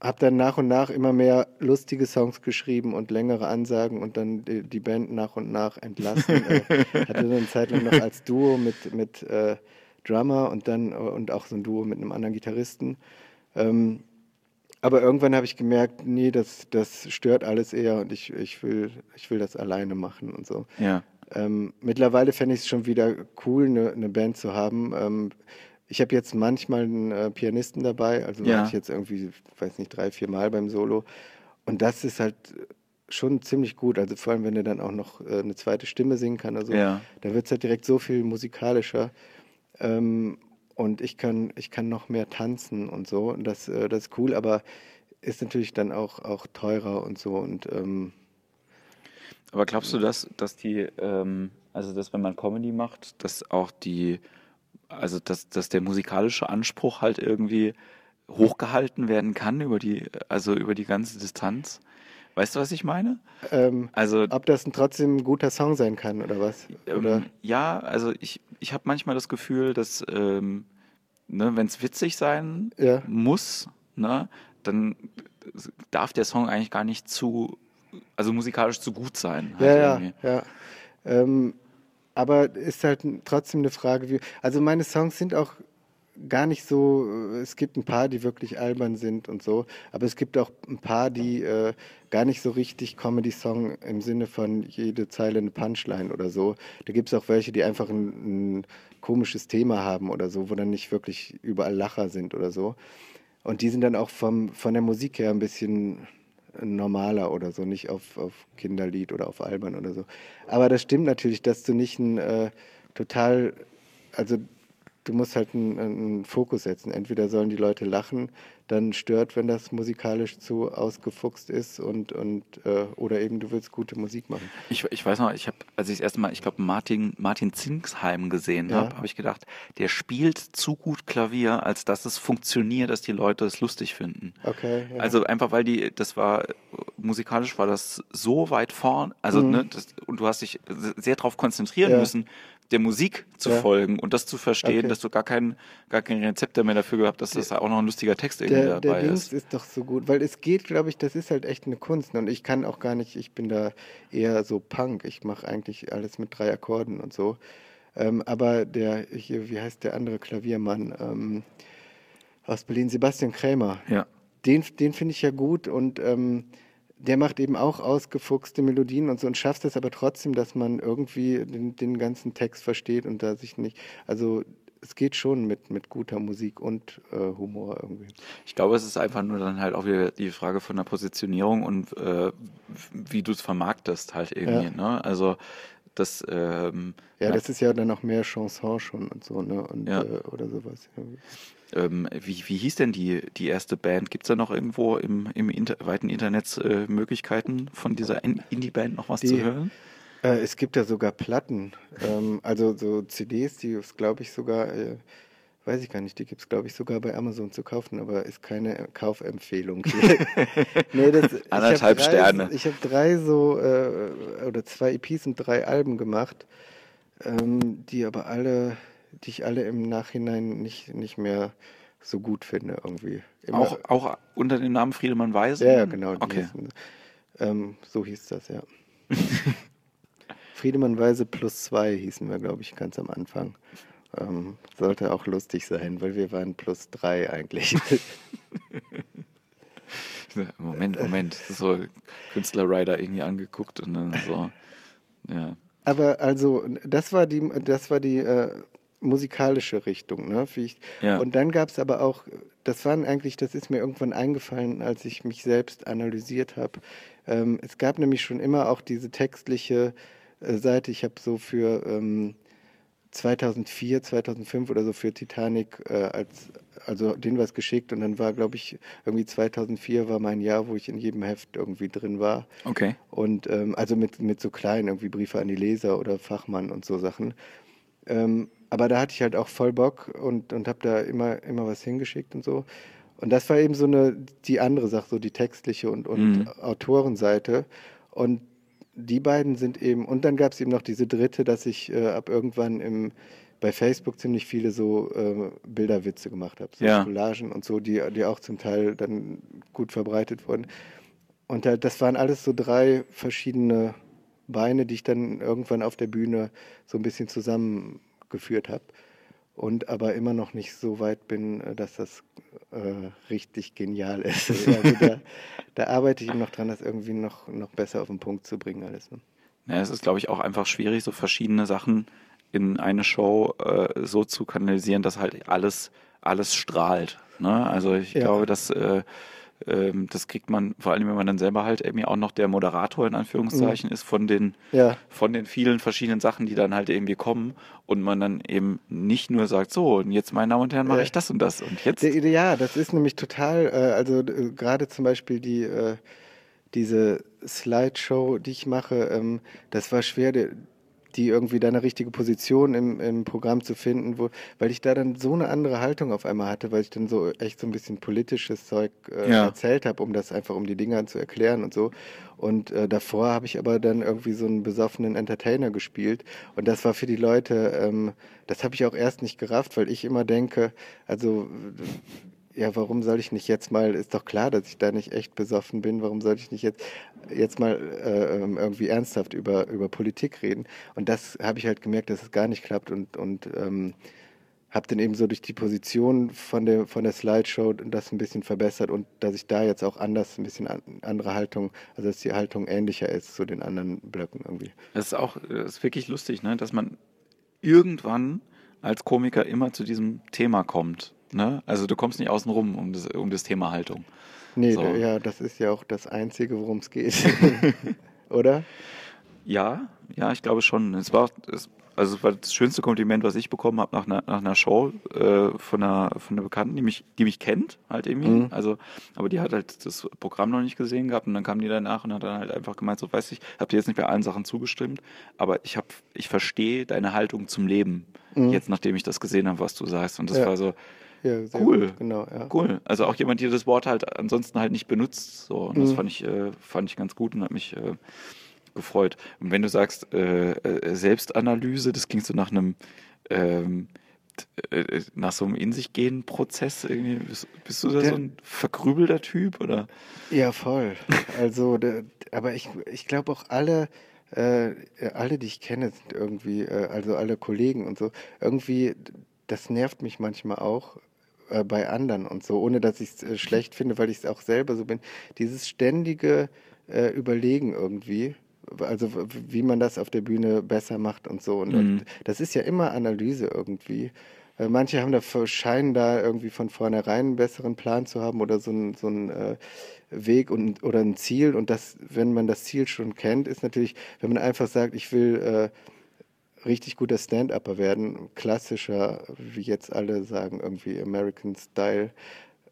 habe dann nach und nach immer mehr lustige Songs geschrieben und längere Ansagen und dann die, die Band nach und nach entlassen. äh, hatte dann eine Zeit lang noch als Duo mit, mit äh, Drummer und dann und auch so ein Duo mit einem anderen Gitarristen. Ähm, aber irgendwann habe ich gemerkt, nee, das, das stört alles eher und ich, ich, will, ich will das alleine machen und so. Ja. Ähm, mittlerweile fände ich es schon wieder cool, eine, eine Band zu haben. Ähm, ich habe jetzt manchmal einen äh, Pianisten dabei, also ja. war ich jetzt irgendwie, weiß nicht, drei, vier Mal beim Solo. Und das ist halt schon ziemlich gut. Also vor allem, wenn er dann auch noch äh, eine zweite Stimme singen kann, also ja. da wird es halt direkt so viel musikalischer. Ähm, und ich kann, ich kann noch mehr tanzen und so. Und das, äh, das ist cool, aber ist natürlich dann auch, auch teurer und so. Und ähm, aber glaubst du, dass, dass die, ähm, also dass wenn man Comedy macht, dass auch die also dass, dass der musikalische Anspruch halt irgendwie hochgehalten werden kann über die, also über die ganze Distanz. Weißt du, was ich meine? Ähm, also, ob das trotzdem ein guter Song sein kann oder was? Ähm, oder? Ja, also ich, ich habe manchmal das Gefühl, dass ähm, ne, wenn es witzig sein ja. muss, ne, dann darf der Song eigentlich gar nicht zu, also musikalisch zu gut sein. Halt ja, ja, ja, ähm, aber ist halt trotzdem eine Frage, wie, also meine Songs sind auch gar nicht so, es gibt ein paar, die wirklich albern sind und so, aber es gibt auch ein paar, die äh, gar nicht so richtig Comedy-Song im Sinne von jede Zeile eine Punchline oder so. Da gibt es auch welche, die einfach ein, ein, komisches Thema haben oder so, wo dann nicht wirklich überall Lacher sind oder so. Und die sind dann auch vom, von der Musik her ein bisschen normaler oder so, nicht auf, auf Kinderlied oder auf Albern oder so. Aber das stimmt natürlich, dass du nicht ein äh, total, also du musst halt einen, einen, Fokus setzen. Entweder sollen die Leute lachen, dann stört, wenn das musikalisch zu ausgefuchst ist und, und äh, oder eben du willst gute Musik machen. Ich, ich weiß noch, ich habe, als ich das erste Mal, ich glaube, Martin, Martin Zingsheim gesehen ja. habe, habe ich gedacht, der spielt zu gut Klavier, als dass es funktioniert, dass die Leute es lustig finden. Okay. Ja. Also einfach, weil die, das war, musikalisch war das so weit vorn, also, mhm. ne, das, und du hast dich sehr darauf konzentrieren ja. müssen, der Musik zu ja. folgen und das zu verstehen, okay. dass du gar kein, gar kein Rezept mehr dafür gehabt, dass das auch noch ein lustiger Text irgendwie der, dabei der ist. Der ist doch so gut, weil es geht, glaube ich, das ist halt echt eine Kunst und ich kann auch gar nicht, ich bin da eher so Punk, ich mache eigentlich alles mit drei Akkorden und so. Ähm, aber der, hier, wie heißt der andere Klaviermann ähm, aus Berlin, Sebastian Krämer, ja. den, den finde ich ja gut und ähm, der macht eben auch ausgefuchste Melodien und so und schafft es aber trotzdem, dass man irgendwie den, den ganzen Text versteht und da sich nicht, also es geht schon mit, mit guter Musik und äh, Humor irgendwie. Ich glaube, es ist einfach nur dann halt auch wieder die Frage von der Positionierung und äh, wie du es vermarktest halt irgendwie. Ja. Ne? Also das ähm, ja, das ist ja dann auch mehr Chanson schon und so, ne? Und, ja. äh, oder sowas. Ähm, wie, wie hieß denn die, die erste Band? Gibt es da noch irgendwo im, im Inter weiten Internet äh, Möglichkeiten von dieser Indie-Band noch was die, zu hören? Äh, es gibt ja sogar Platten, ähm, also so CDs, die ist, glaube ich, sogar, äh, weiß ich gar nicht, die gibt es, glaube ich, sogar bei Amazon zu kaufen, aber ist keine Kaufempfehlung. nee, das, Anderthalb ich drei, Sterne. Ich habe drei so, äh, oder zwei EPs und drei Alben gemacht, ähm, die aber alle die ich alle im Nachhinein nicht, nicht mehr so gut finde irgendwie. auch, auch unter dem Namen Friedemann Weise? Ja, genau. Okay. Hießen, ähm, so hieß das, ja. Friedemann Weise plus zwei hießen wir, glaube ich, ganz am Anfang. Ähm, sollte auch lustig sein, weil wir waren plus drei eigentlich. Moment, Moment. So Künstlerrider irgendwie angeguckt und dann so, ja. Aber also, das war die, das war die äh, musikalische Richtung. Ne? Ich, ja. Und dann gab es aber auch, das waren eigentlich, das ist mir irgendwann eingefallen, als ich mich selbst analysiert habe. Ähm, es gab nämlich schon immer auch diese textliche äh, Seite. Ich habe so für ähm, 2004, 2005 oder so für Titanic äh, als also denen was geschickt und dann war glaube ich irgendwie 2004 war mein Jahr, wo ich in jedem Heft irgendwie drin war. Okay. Und ähm, also mit mit so kleinen irgendwie Briefe an die Leser oder Fachmann und so Sachen. Ähm, aber da hatte ich halt auch voll Bock und, und habe da immer, immer was hingeschickt und so. Und das war eben so eine, die andere Sache, so die textliche und, und mhm. Autorenseite. Und die beiden sind eben, und dann gab es eben noch diese dritte, dass ich äh, ab irgendwann im, bei Facebook ziemlich viele so äh, Bilderwitze gemacht habe, so ja. Collagen und so, die, die auch zum Teil dann gut verbreitet wurden. Und da, das waren alles so drei verschiedene Beine, die ich dann irgendwann auf der Bühne so ein bisschen zusammen geführt habe und aber immer noch nicht so weit bin, äh, dass das äh, richtig genial ist. Also da, da, arbeite ich noch dran, das irgendwie noch, noch besser auf den Punkt zu bringen alles. Ne? Ja, es ist, glaube ich, auch einfach schwierig, so verschiedene Sachen in eine Show äh, so zu kanalisieren, dass halt alles, alles strahlt. Ne? Also ich ja. glaube, dass äh, ähm, das kriegt man, vor allem wenn man dann selber halt irgendwie auch noch der Moderator in Anführungszeichen mhm. ist von den, ja. von den vielen verschiedenen Sachen, die dann halt irgendwie kommen und man dann eben nicht nur sagt, so, und jetzt, meine Damen und Herren, mache ich das und das und jetzt. Ja, das ist nämlich total, äh, also äh, gerade zum Beispiel die, äh, diese Slideshow, die ich mache, ähm, das war schwer, die irgendwie da eine richtige Position im, im Programm zu finden, wo, weil ich da dann so eine andere Haltung auf einmal hatte, weil ich dann so echt so ein bisschen politisches Zeug äh, ja. erzählt habe, um das einfach, um die Dinger zu erklären und so. Und äh, davor habe ich aber dann irgendwie so einen besoffenen Entertainer gespielt. Und das war für die Leute, ähm, das habe ich auch erst nicht gerafft, weil ich immer denke, also ja, warum soll ich nicht jetzt mal, ist doch klar, dass ich da nicht echt besoffen bin, warum soll ich nicht jetzt, jetzt mal äh, ähm, irgendwie ernsthaft über, über Politik reden? Und das habe ich halt gemerkt, dass es gar nicht klappt und, und ähm, habe dann eben so durch die Position von der, von der Slideshow das ein bisschen verbessert und dass ich da jetzt auch anders, ein bisschen an, andere Haltung, also dass die Haltung ähnlicher ist zu den anderen Blöcken irgendwie. Das ist auch, das ist wirklich lustig, ne? dass man irgendwann als Komiker immer zu diesem Thema kommt. Ne? Also du kommst nicht außen rum um das, um das Thema Haltung. Nee, so. ja, das ist ja auch das Einzige, worum es geht. Oder? Ja, ja, ich glaube schon. Es war, es, also es war das schönste Kompliment, was ich bekommen habe nach einer, nach einer Show äh, von, einer, von einer Bekannten, die mich, die mich kennt, halt irgendwie. Mhm. Also, aber die hat halt das Programm noch nicht gesehen gehabt und dann kam die danach und hat dann halt einfach gemeint, so weiß ich, habe dir jetzt nicht bei allen Sachen zugestimmt, aber ich habe, ich verstehe deine Haltung zum Leben, mhm. jetzt nachdem ich das gesehen habe, was du sagst. Und das ja. war so, ja, cool. Gut, genau, ja. Cool. Also auch jemand, der das Wort halt ansonsten halt nicht benutzt. So. Und mhm. das fand ich, äh, fand ich ganz gut und hat mich äh, gefreut. Und wenn du sagst, äh, äh Selbstanalyse, das klingt so nach einem ähm, äh, nach so einem in sich gehen Prozess irgendwie bist, bist du da der, so ein verkrübelter Typ oder ja voll also der, aber ich ich glaube auch alle äh, alle die ich kenne sind irgendwie äh, also alle Kollegen und so irgendwie das nervt mich manchmal auch äh, bei anderen und so, ohne dass ich es äh, schlecht finde, weil ich es auch selber so bin. Dieses ständige äh, Überlegen irgendwie, also wie man das auf der Bühne besser macht und so. Und, mhm. und das ist ja immer Analyse irgendwie. Äh, manche haben da scheinen da irgendwie von vornherein einen besseren Plan zu haben oder so ein, so äh, Weg und, oder ein Ziel. Und das, wenn man das Ziel schon kennt, ist natürlich, wenn man einfach sagt, ich will äh, richtig guter Stand-Upper werden, klassischer, wie jetzt alle sagen, irgendwie American Style,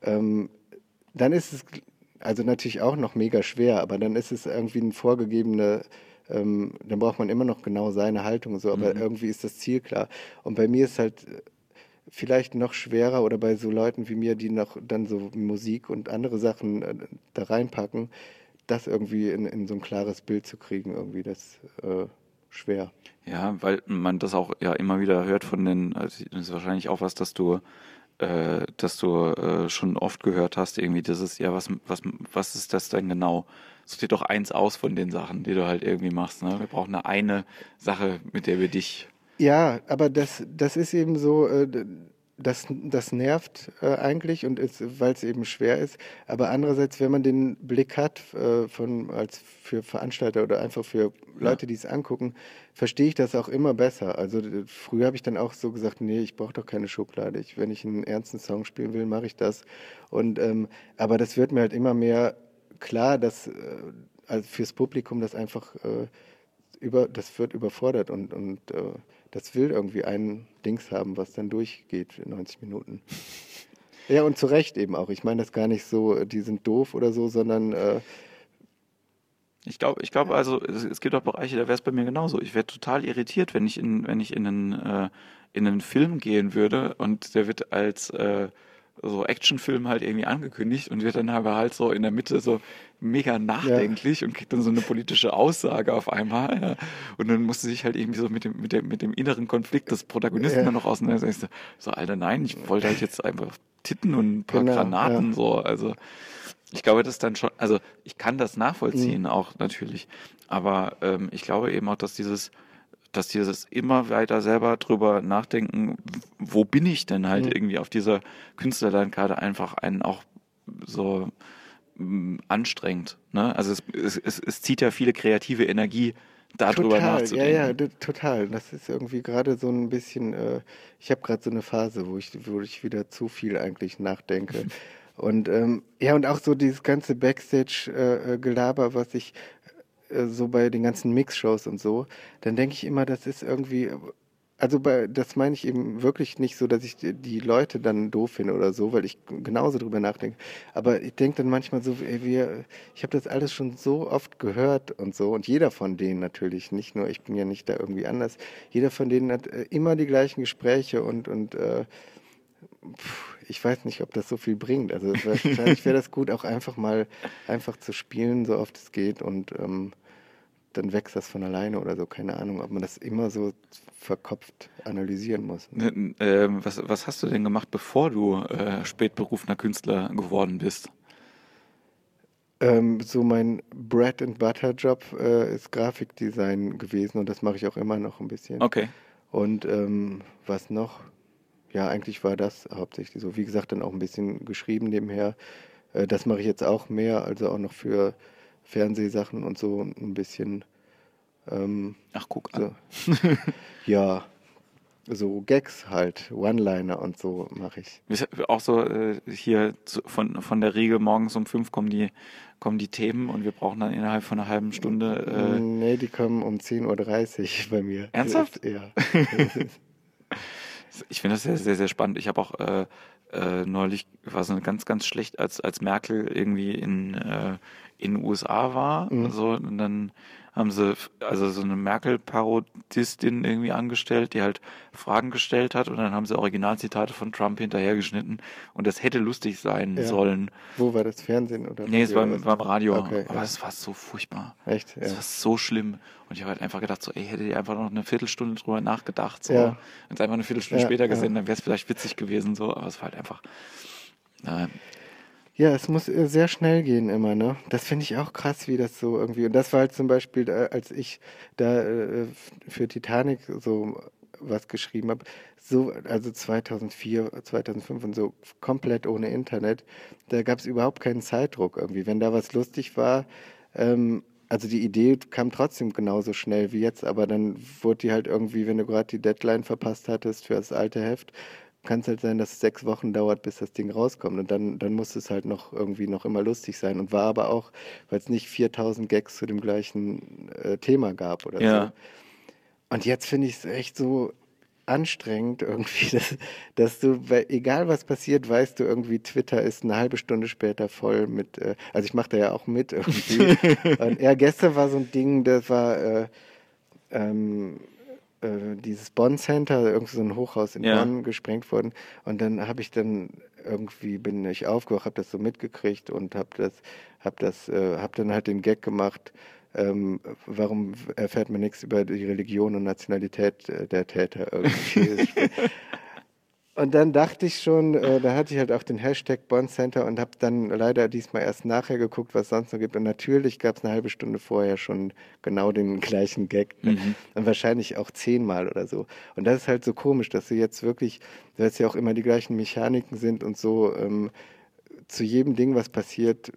ähm, dann ist es also natürlich auch noch mega schwer, aber dann ist es irgendwie ein vorgegebene, ähm, dann braucht man immer noch genau seine Haltung und so, aber mhm. irgendwie ist das Ziel klar. Und bei mir ist halt vielleicht noch schwerer oder bei so Leuten wie mir, die noch dann so Musik und andere Sachen äh, da reinpacken, das irgendwie in, in so ein klares Bild zu kriegen, irgendwie das äh, schwer. Ja, weil man das auch ja immer wieder hört von den, also das ist wahrscheinlich auch was, dass du, äh, dass du äh, schon oft gehört hast, irgendwie, das ist, ja, was, was, was ist das denn genau? Such dir doch eins aus von den Sachen, die du halt irgendwie machst. Ne? Wir brauchen eine, eine Sache, mit der wir dich. Ja, aber das, das ist eben so, äh, das, das nervt äh, eigentlich und weil es eben schwer ist. Aber andererseits, wenn man den Blick hat äh, von als für Veranstalter oder einfach für Leute, die es angucken, verstehe ich das auch immer besser. Also früher habe ich dann auch so gesagt, nee, ich brauche doch keine Schublade. Ich, wenn ich einen ernsten Song spielen will, mache ich das. Und ähm, aber das wird mir halt immer mehr klar, dass äh, also fürs Publikum das einfach äh, über, das wird überfordert und und äh, das will irgendwie ein Dings haben, was dann durchgeht für 90 Minuten. Ja, und zu Recht eben auch. Ich meine das gar nicht so, die sind doof oder so, sondern äh, ich glaube, ich glaube, also es, es, gibt auch Bereiche, da wäre es bei mir genauso. Ich wäre total irritiert, wenn ich in, wenn ich in einen, äh, in einen Film gehen würde und der wird als äh, so Actionfilm halt irgendwie angekündigt und wird dann aber halt so in der Mitte so mega nachdenklich ja. und kriegt dann so eine politische Aussage auf einmal. Ja. Und dann musste sich halt irgendwie so mit dem, mit dem, mit dem inneren Konflikt des Protagonisten ja. dann noch auseinandersetzen. So, Alter, nein, ich wollte halt jetzt einfach Titten und ein paar genau, Granaten so. Also ich glaube, das dann schon, also ich kann das nachvollziehen mhm. auch natürlich. Aber ähm, ich glaube eben auch, dass dieses dass die das immer weiter selber drüber nachdenken, wo bin ich denn halt mhm. irgendwie auf dieser Künstlerlandkarte einfach einen auch so mm, anstrengend. Ne? Also es, es, es, zieht ja viele kreative Energie darüber total, nachzudenken. Ja, ja, total. Das ist irgendwie gerade so ein bisschen, äh, ich habe gerade so eine Phase, wo ich, wo ich wieder zu viel eigentlich nachdenke. Und ähm, ja, und auch so dieses ganze Backstage-Gelaber, äh, äh was ich so bei den ganzen Mix-Shows und so, dann denke ich immer, das ist irgendwie, also bei, das meine ich eben wirklich nicht so, dass ich die Leute dann doof finde oder so, weil ich genauso drüber nachdenke. Aber ich denke dann manchmal so, ey, wir, ich habe das alles schon so oft gehört und so. Und jeder von denen natürlich, nicht nur, ich bin ja nicht da irgendwie anders. Jeder von denen hat äh, immer die gleichen Gespräche und, und äh, ich weiß nicht, ob das so viel bringt. Also wahrscheinlich wäre das gut, auch einfach mal einfach zu spielen, so oft es geht und ähm, dann wächst das von alleine oder so. Keine Ahnung, ob man das immer so verkopft analysieren muss. Ne? Äh, was, was hast du denn gemacht, bevor du äh, spätberufener Künstler geworden bist? Ähm, so mein Bread and Butter Job äh, ist Grafikdesign gewesen und das mache ich auch immer noch ein bisschen. Okay. Und ähm, was noch? Ja, eigentlich war das hauptsächlich so. Wie gesagt, dann auch ein bisschen geschrieben nebenher. Äh, das mache ich jetzt auch mehr, also auch noch für Fernsehsachen und so ein bisschen. Ähm, Ach, guck an. So. ja, so Gags halt, One-Liner und so mache ich. Auch so äh, hier zu, von, von der Regel morgens um fünf kommen die, kommen die Themen und wir brauchen dann innerhalb von einer halben Stunde. Äh nee, die kommen um 10.30 Uhr bei mir. Ernsthaft? Ja. ich finde das sehr, sehr, sehr spannend. Ich habe auch äh, äh, neulich, war so ganz, ganz schlecht, als, als Merkel irgendwie in, äh, in den USA war. Mhm. So, und dann haben sie also so eine Merkel-Parodistin irgendwie angestellt, die halt Fragen gestellt hat und dann haben sie Originalzitate von Trump hinterhergeschnitten und das hätte lustig sein ja. sollen. Wo war das Fernsehen oder? Nee, es war, war im Radio, okay, aber ja. es war so furchtbar. Echt? Es ja. war so schlimm und ich habe halt einfach gedacht, so, ey, hätte ich einfach noch eine Viertelstunde drüber nachgedacht, so. Wenn es einfach eine Viertelstunde später gesehen, dann wäre es vielleicht witzig gewesen, so, aber es war halt einfach. Äh, ja, es muss äh, sehr schnell gehen immer, ne? Das finde ich auch krass, wie das so irgendwie. Und das war halt zum Beispiel, äh, als ich da äh, für Titanic so was geschrieben habe, so, also 2004, 2005 und so, komplett ohne Internet, da gab es überhaupt keinen Zeitdruck irgendwie. Wenn da was lustig war, ähm, also die Idee kam trotzdem genauso schnell wie jetzt, aber dann wurde die halt irgendwie, wenn du gerade die Deadline verpasst hattest für das alte Heft, kann es halt sein, dass es sechs Wochen dauert, bis das Ding rauskommt. Und dann, dann muss es halt noch irgendwie noch immer lustig sein. Und war aber auch, weil es nicht 4000 Gags zu dem gleichen äh, Thema gab oder ja. so. Und jetzt finde ich es echt so anstrengend irgendwie, dass, dass du, weil, egal was passiert, weißt du irgendwie, Twitter ist eine halbe Stunde später voll mit, äh, also ich mache da ja auch mit irgendwie. Und ja, gestern war so ein Ding, das war, äh, ähm, äh, dieses Bonn Center, irgendwie so ein Hochhaus in ja. Bonn gesprengt worden. Und dann habe ich dann irgendwie bin ich aufgewacht, habe das so mitgekriegt und habe das, habe das, äh, habe dann halt den Gag gemacht. Ähm, warum erfährt man nichts über die Religion und Nationalität äh, der Täter irgendwie? Und dann dachte ich schon, äh, da hatte ich halt auch den Hashtag Bond Center und habe dann leider diesmal erst nachher geguckt, was es sonst noch gibt. Und natürlich gab es eine halbe Stunde vorher schon genau den gleichen Gag. Ne? Mhm. Und wahrscheinlich auch zehnmal oder so. Und das ist halt so komisch, dass sie jetzt wirklich, weil es ja auch immer die gleichen Mechaniken sind und so, ähm, zu jedem Ding, was passiert,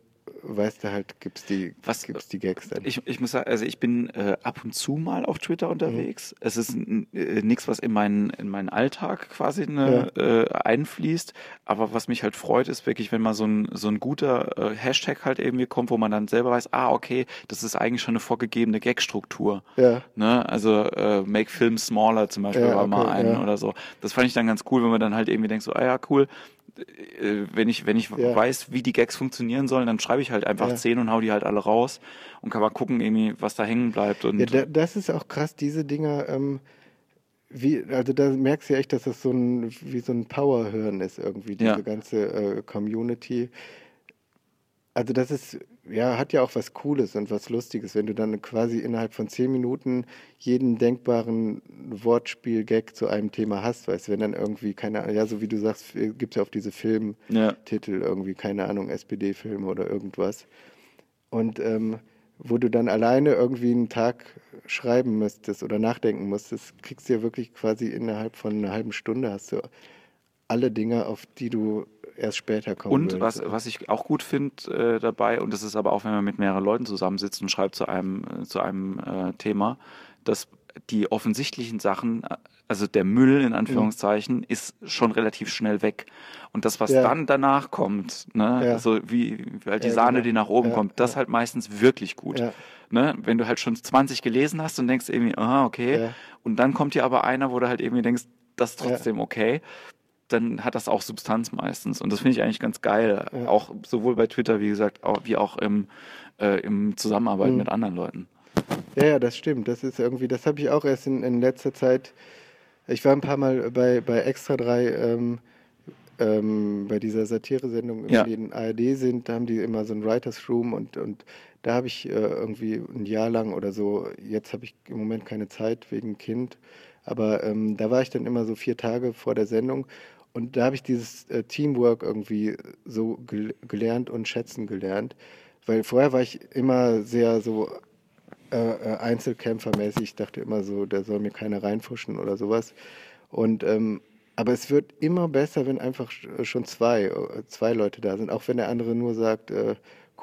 weißt du halt, gibt's die, Was, gibt's die Gags dann. Ich, ich muss sagen, also ich bin äh, ab und zu mal auf Twitter unterwegs. Mhm. Es ist äh, nichts, was in meinen, in meinen Alltag quasi ne, ja. äh, einfließt. Aber was mich halt freut, ist wirklich, wenn mal so ein, so ein guter äh, Hashtag halt irgendwie kommt, wo man dann selber weiß, ah, okay, das ist eigentlich schon eine vorgegebene Gag-Struktur. Ja. Ne? Also äh, Make Film Smaller zum Beispiel ja, war okay, mal ein ja. oder so. Das fand ich dann ganz cool, wenn man dann halt irgendwie denkt, so, ah ja, cool, wenn ich, wenn ich ja. weiß, wie die Gags funktionieren sollen, dann schreibe ich halt einfach ja. zehn und hau die halt alle raus und kann mal gucken, irgendwie, was da hängen bleibt. Und ja, da, das ist auch krass, diese Dinger, ähm, wie, also da merkst du echt, dass das so ein, wie so ein Powerhören ist irgendwie, diese ja. ganze äh, Community. Also das ist, ja, hat ja auch was Cooles und was Lustiges, wenn du dann quasi innerhalb von zehn Minuten jeden denkbaren Wortspiel-Gag zu einem Thema hast, weißt du, wenn dann irgendwie, keine Ahnung, ja, so wie du sagst, gibt es ja auf diese Filmtitel ja. irgendwie, keine Ahnung, SPD-Filme oder irgendwas. Und ähm, wo du dann alleine irgendwie einen Tag schreiben müsstest oder nachdenken musstest, kriegst du ja wirklich quasi innerhalb von einer halben Stunde hast du alle Dinge, auf die du erst später kommen Und was, was ich auch gut finde äh, dabei, und das ist aber auch, wenn man mit mehreren Leuten zusammensitzt und schreibt zu einem, äh, zu einem äh, Thema, dass die offensichtlichen Sachen, also der Müll in Anführungszeichen, mhm. ist schon relativ schnell weg. Und das, was ja. dann danach kommt, ne, ja. also wie, weil die ja, Sahne, genau. die nach oben kommt, das halt meistens wirklich gut. Ne, wenn du halt schon 20 gelesen hast und denkst irgendwie, aha, okay, und dann kommt dir aber einer, wo du halt irgendwie denkst, das ist trotzdem okay, dann hat das auch Substanz meistens. Und das finde ich eigentlich ganz geil. Auch sowohl bei Twitter, wie gesagt, auch, wie auch im, äh, im Zusammenarbeiten mhm. mit anderen Leuten. Ja, ja, das stimmt. Das ist irgendwie, das habe ich auch erst in, in letzter Zeit. Ich war ein paar Mal bei, bei Extra 3, ähm, ähm, bei dieser Satire-Sendung, ja. die in ARD sind, da haben die immer so ein Writers Room und, und da habe ich äh, irgendwie ein Jahr lang oder so, jetzt habe ich im Moment keine Zeit wegen Kind, aber ähm, da war ich dann immer so vier Tage vor der Sendung und da habe ich dieses äh, Teamwork irgendwie so gel gelernt und schätzen gelernt, weil vorher war ich immer sehr so äh, äh, Einzelkämpfermäßig. Ich dachte immer so, da soll mir keiner reinfuschen oder sowas. Und ähm, aber es wird immer besser, wenn einfach schon zwei, äh, zwei Leute da sind, auch wenn der andere nur sagt, äh,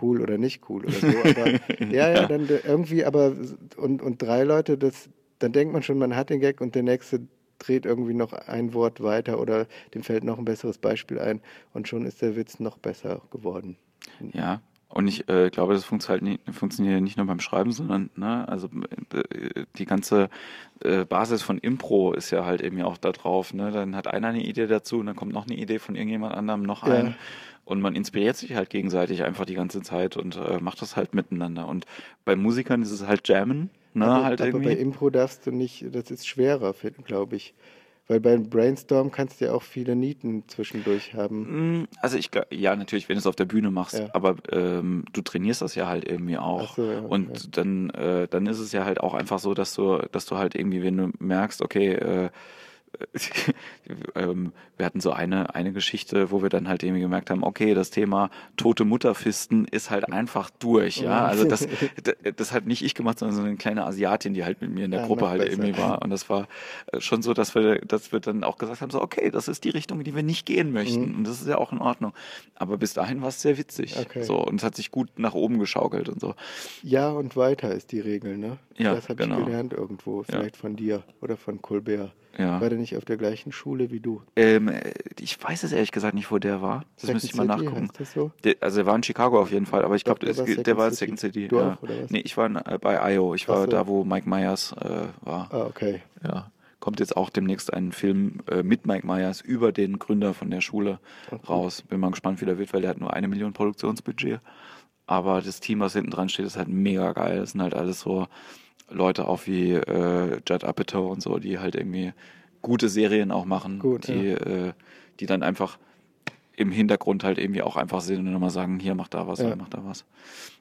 cool oder nicht cool oder so. Aber, ja, ja, dann irgendwie, aber und, und drei Leute, das, dann denkt man schon, man hat den Gag und der nächste dreht irgendwie noch ein Wort weiter oder dem fällt noch ein besseres Beispiel ein und schon ist der Witz noch besser geworden. Ja, und ich äh, glaube, das funktioniert, halt nicht, funktioniert nicht nur beim Schreiben, sondern ne, also äh, die ganze äh, Basis von Impro ist ja halt irgendwie auch da drauf. Ne? Dann hat einer eine Idee dazu und dann kommt noch eine Idee von irgendjemand anderem noch ja. ein. Und man inspiriert sich halt gegenseitig einfach die ganze Zeit und äh, macht das halt miteinander. Und bei Musikern ist es halt Jammen, ne? Aber, halt aber bei Impro darfst du nicht, das ist schwerer, glaube ich. Weil beim Brainstorm kannst du ja auch viele Nieten zwischendurch haben. Mm, also ich ja natürlich, wenn du es auf der Bühne machst, ja. aber ähm, du trainierst das ja halt irgendwie auch. So, ja, und ja. dann, äh, dann ist es ja halt auch einfach so, dass du, dass du halt irgendwie, wenn du merkst, okay, äh, wir hatten so eine, eine Geschichte, wo wir dann halt irgendwie gemerkt haben, okay, das Thema tote Mutterfisten ist halt einfach durch, ja. Also das, das hat nicht ich gemacht, sondern so eine kleine Asiatin, die halt mit mir in der ja, Gruppe halt irgendwie war. Und das war äh, schon so, dass wir, dass wir dann auch gesagt haben, so, okay, das ist die Richtung, in die wir nicht gehen möchten. Mhm. Und das ist ja auch in Ordnung. Aber bis dahin war es sehr witzig. Okay. So, und es hat sich gut nach oben geschaukelt und so. Ja und weiter ist die Regel, ne? Ja, das habe genau. ich gelernt irgendwo, vielleicht ja. von dir oder von Colbert. Ja. War der nicht auf der gleichen Schule wie du? Ähm, ich weiß es ehrlich gesagt nicht, wo der war. Das Second müsste ich mal City, nachgucken. So? Der, also er war in Chicago auf jeden Fall, aber ich glaube, der, war der war in Second City. Du ja. auch, oder was? Nee, ich war äh, bei IO. Ich war so. da, wo Mike Myers äh, war. Ah, okay. Ja. Kommt jetzt auch demnächst ein Film äh, mit Mike Myers über den Gründer von der Schule okay. raus. Bin mal gespannt, wie der wird, weil der hat nur eine Million Produktionsbudget. Aber das Team, was hinten dran steht, ist halt mega geil. Das sind halt alles so Leute auch wie äh, Judd Apatow und so, die halt irgendwie gute Serien auch machen, Gut, die, ja. äh, die dann einfach im Hintergrund halt irgendwie auch einfach sind und immer sagen, hier mach da was, ja. mach da was.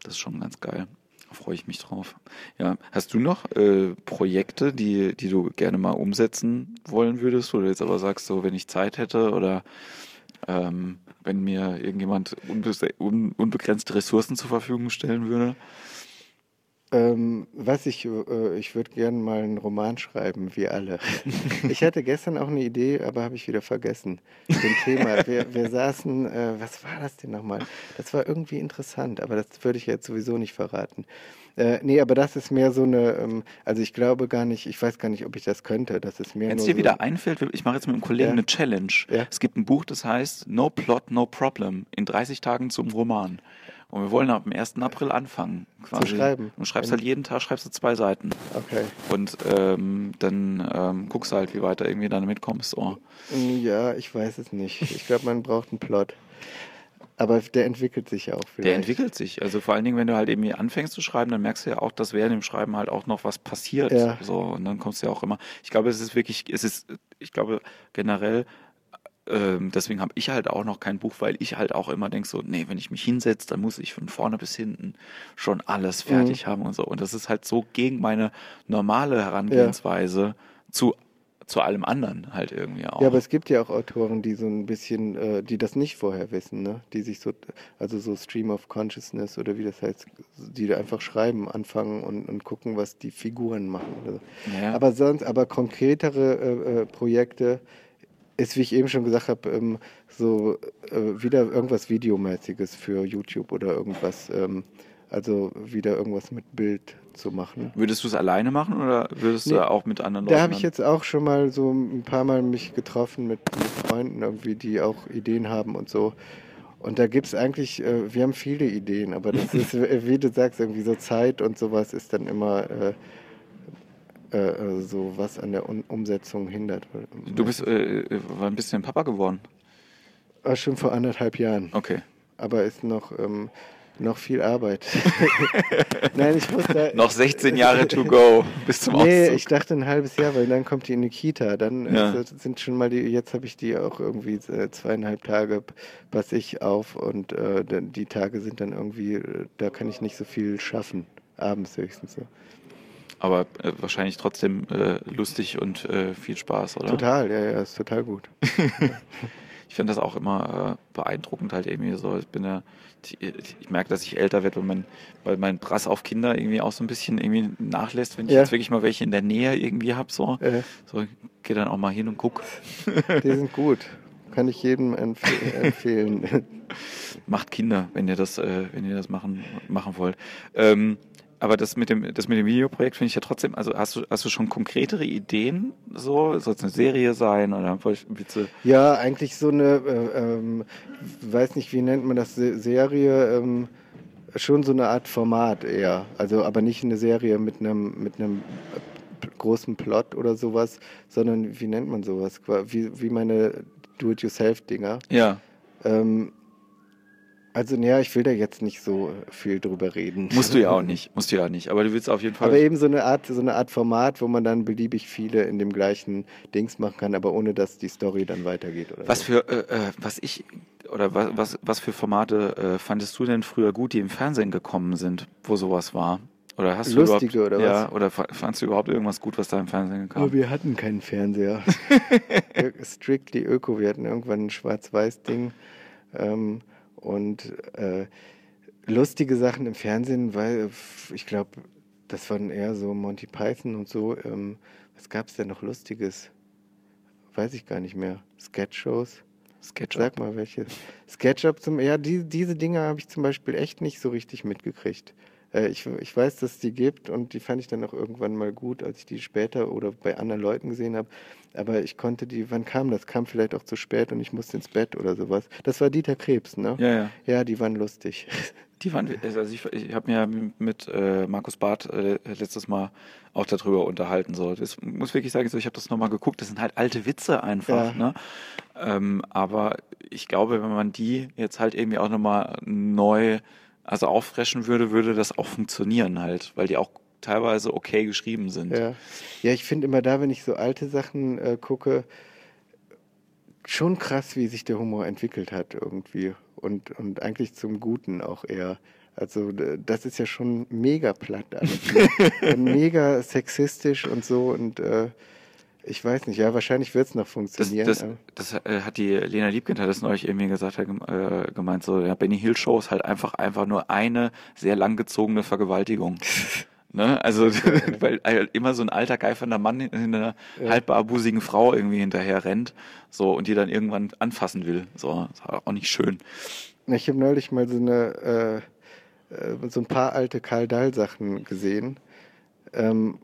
Das ist schon ganz geil. Da freue ich mich drauf. Ja, hast du noch äh, Projekte, die, die du gerne mal umsetzen wollen würdest, du jetzt aber sagst, so wenn ich Zeit hätte oder ähm, wenn mir irgendjemand unbe unbegrenzte Ressourcen zur Verfügung stellen würde? Ähm, was ich, äh, ich würde gerne mal einen Roman schreiben, wie alle. ich hatte gestern auch eine Idee, aber habe ich wieder vergessen. Den Thema. Wir, wir saßen, äh, was war das denn nochmal? Das war irgendwie interessant, aber das würde ich jetzt sowieso nicht verraten. Äh, nee, aber das ist mehr so eine, ähm, also ich glaube gar nicht, ich weiß gar nicht, ob ich das könnte. Das ist mehr Wenn es dir so wieder einfällt, ich mache jetzt mit einem Kollegen ja. eine Challenge. Ja. Es gibt ein Buch, das heißt No Plot, No Problem. In 30 Tagen zum Roman. Und wir wollen ab dem 1. April anfangen. Quasi. Zu schreiben. Und schreibst halt jeden Tag, schreibst du zwei Seiten. Okay. Und ähm, dann ähm, guckst du halt, wie weit du irgendwie damit kommst. Oh. Ja, ich weiß es nicht. Ich glaube, man braucht einen Plot. Aber der entwickelt sich ja auch vielleicht. Der entwickelt sich. Also vor allen Dingen, wenn du halt irgendwie anfängst zu schreiben, dann merkst du ja auch, dass während dem Schreiben halt auch noch was passiert. Ja. So, und dann kommst du ja auch immer. Ich glaube, es ist wirklich, es ist, ich glaube generell ähm, deswegen habe ich halt auch noch kein Buch, weil ich halt auch immer denke so, nee, wenn ich mich hinsetze, dann muss ich von vorne bis hinten schon alles fertig mhm. haben und so. Und das ist halt so gegen meine normale Herangehensweise ja. zu zu allem anderen halt irgendwie auch. Ja, aber es gibt ja auch Autoren, die so ein bisschen, äh, die das nicht vorher wissen, ne? Die sich so, also so Stream of Consciousness oder wie das heißt, die einfach schreiben, anfangen und, und gucken, was die Figuren machen. So. Ja. Aber sonst, aber konkretere äh, äh, Projekte, ist, wie ich eben schon gesagt habe, ähm, so äh, wieder irgendwas Videomäßiges für YouTube oder irgendwas. Ähm, Also wieder irgendwas mit Bild zu machen. Würdest du es alleine machen oder würdest nee, du auch mit anderen Leuten? Da habe ich jetzt auch schon mal so ein paar Mal mich getroffen mit, mit Freunden irgendwie, die auch Ideen haben und so. Und da gibt es eigentlich, äh, wir haben viele Ideen, aber das ist, wie du sagst, irgendwie so Zeit und sowas ist dann immer äh, äh, so, was an der Un Umsetzung hindert. Du bist, äh, äh wann bist du denn Papa geworden? Ah, schon vor anderthalb Jahren. Okay. Aber ist noch, ähm, noch viel Arbeit. Nein, ich muss da. noch 16 Jahre to go bis zum Nee, Auszug. ich dachte ein halbes Jahr, weil dann kommt die in die Kita. Dann ja. sind schon mal die, jetzt habe ich die auch irgendwie äh, zweieinhalb Tage passe ich auf und äh, die Tage sind dann irgendwie, äh, da kann ich nicht so viel schaffen. Abends höchstens so. Aber äh, wahrscheinlich trotzdem äh, lustig und äh, viel Spaß, oder? Total, ja, ja, ist total gut. ich finde das auch immer äh, beeindruckend halt irgendwie so. Ich bin ja, ich, ich merke, dass ich älter werde, weil mein, weil mein Brass auf Kinder irgendwie auch so ein bisschen irgendwie nachlässt, wenn ich ja. jetzt wirklich mal welche in der Nähe irgendwie habe, so. Ja. So, geh dann auch mal hin und guck. Die sind gut. Kann ich jedem empf empfehlen. Macht Kinder, wenn ihr das, äh, wenn ihr das machen, machen wollt. Ähm, aber das mit dem, das mit dem Videoprojekt finde ich ja trotzdem, also hast du, hast du schon konkretere Ideen so? Soll es eine Serie sein oder Witze? Ja, eigentlich so eine, äh, ähm, weiß nicht, wie nennt man das, Serie, ähm, schon so eine Art Format eher. Also, aber nicht eine Serie mit einem, mit einem großen Plot oder sowas, sondern wie nennt man sowas? Wie, wie meine Do-it-yourself-Dinger. Ja. Ähm, also, naja, ich will da jetzt nicht so viel drüber reden. Musst du ja auch nicht, musst du ja auch nicht. Aber du willst auf jeden Fall. Aber eben so eine Art, so eine Art Format, wo man dann beliebig viele in dem gleichen Dings machen kann, aber ohne dass die Story dann weitergeht. Oder was so. für, äh, äh, was ich, oder was, was, was für Formate äh, fandest du denn früher gut, die im Fernsehen gekommen sind, wo sowas war? Oder hast du Lustige oder was? Ja, oder fandest du überhaupt irgendwas gut, was da im Fernsehen kam? Aber wir hatten keinen Fernseher. Strictly Öko. Wir hatten irgendwann ein Schwarz-Weiß-Ding. Ähm, und äh, lustige Sachen im Fernsehen, weil ich glaube, das waren eher so Monty Python und so. Ähm, was gab es denn noch Lustiges? Weiß ich gar nicht mehr. Sketch-Shows? SketchUp. Sag mal welche. SketchUp zum, ja, die, diese Dinge habe ich zum Beispiel echt nicht so richtig mitgekriegt. Äh, ich, ich weiß, dass es die gibt und die fand ich dann auch irgendwann mal gut, als ich die später oder bei anderen Leuten gesehen habe. Aber ich konnte die, wann kam das? Kam vielleicht auch zu spät und ich musste ins Bett oder sowas. Das war Dieter Krebs, ne? Ja, ja. Ja, die waren lustig. Die waren, also ich, ich habe mir mit äh, Markus Barth äh, letztes Mal auch darüber unterhalten. So, das muss wirklich sagen, so, ich habe das nochmal geguckt. Das sind halt alte Witze einfach. Ja. Ne? Ähm, aber ich glaube, wenn man die jetzt halt irgendwie auch nochmal neu also auffreschen würde, würde das auch funktionieren halt, weil die auch teilweise okay geschrieben sind. Ja, ja ich finde immer da, wenn ich so alte Sachen äh, gucke, schon krass, wie sich der Humor entwickelt hat irgendwie und, und eigentlich zum Guten auch eher. Also das ist ja schon mega platt alles. Ne? mega sexistisch und so und äh, ich weiß nicht, ja, wahrscheinlich wird es noch funktionieren. Das, das, das äh, hat die Lena Liebkind hat das neulich irgendwie gesagt, hat äh, gemeint, so, ja, Benny Hill Show ist halt einfach, einfach nur eine sehr langgezogene Vergewaltigung. ne? Also, weil halt immer so ein alter, geifernder Mann in einer ja. halbbarbusigen Frau irgendwie hinterher rennt, so, und die dann irgendwann anfassen will. So, ist auch nicht schön. Ich habe neulich mal so eine, äh, äh, so ein paar alte Karl Dahl Sachen gesehen. Ähm,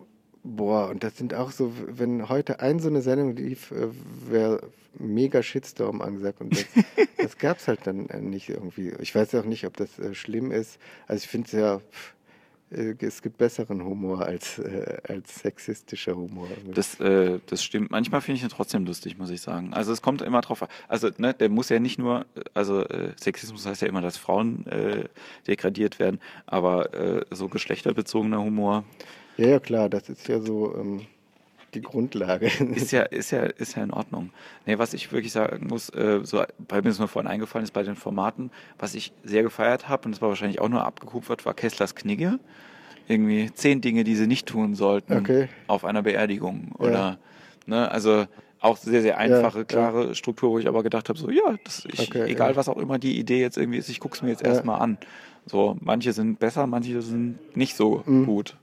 Boah, und das sind auch so, wenn heute ein so eine Sendung lief, äh, wäre mega Shitstorm angesagt. Und das, das gab es halt dann äh, nicht irgendwie. Ich weiß auch nicht, ob das äh, schlimm ist. Also ich finde es ja, äh, es gibt besseren Humor als, äh, als sexistischer Humor. Das, äh, das stimmt. Manchmal finde ich ihn trotzdem lustig, muss ich sagen. Also es kommt immer drauf an. Also ne, der muss ja nicht nur, also Sexismus heißt ja immer, dass Frauen degradiert werden, aber so geschlechterbezogener Humor ja, ja, klar, das ist ja so ähm, die Grundlage. Ist ja, ist ja, ist ja in Ordnung. Nee, was ich wirklich sagen muss, äh, so, bei mir ist mir vorhin eingefallen ist bei den Formaten, was ich sehr gefeiert habe, und das war wahrscheinlich auch nur abgekupfert, war Kesslers Knigge. Irgendwie zehn Dinge, die sie nicht tun sollten okay. auf einer Beerdigung. Oder, ja. ne, also auch sehr, sehr einfache, ja, klare ja. Struktur, wo ich aber gedacht habe, so, ja, das, ich, okay, egal was auch immer die Idee jetzt irgendwie ist, ich gucke es mir jetzt erstmal an. So, manche sind besser, manche sind nicht so mhm. gut.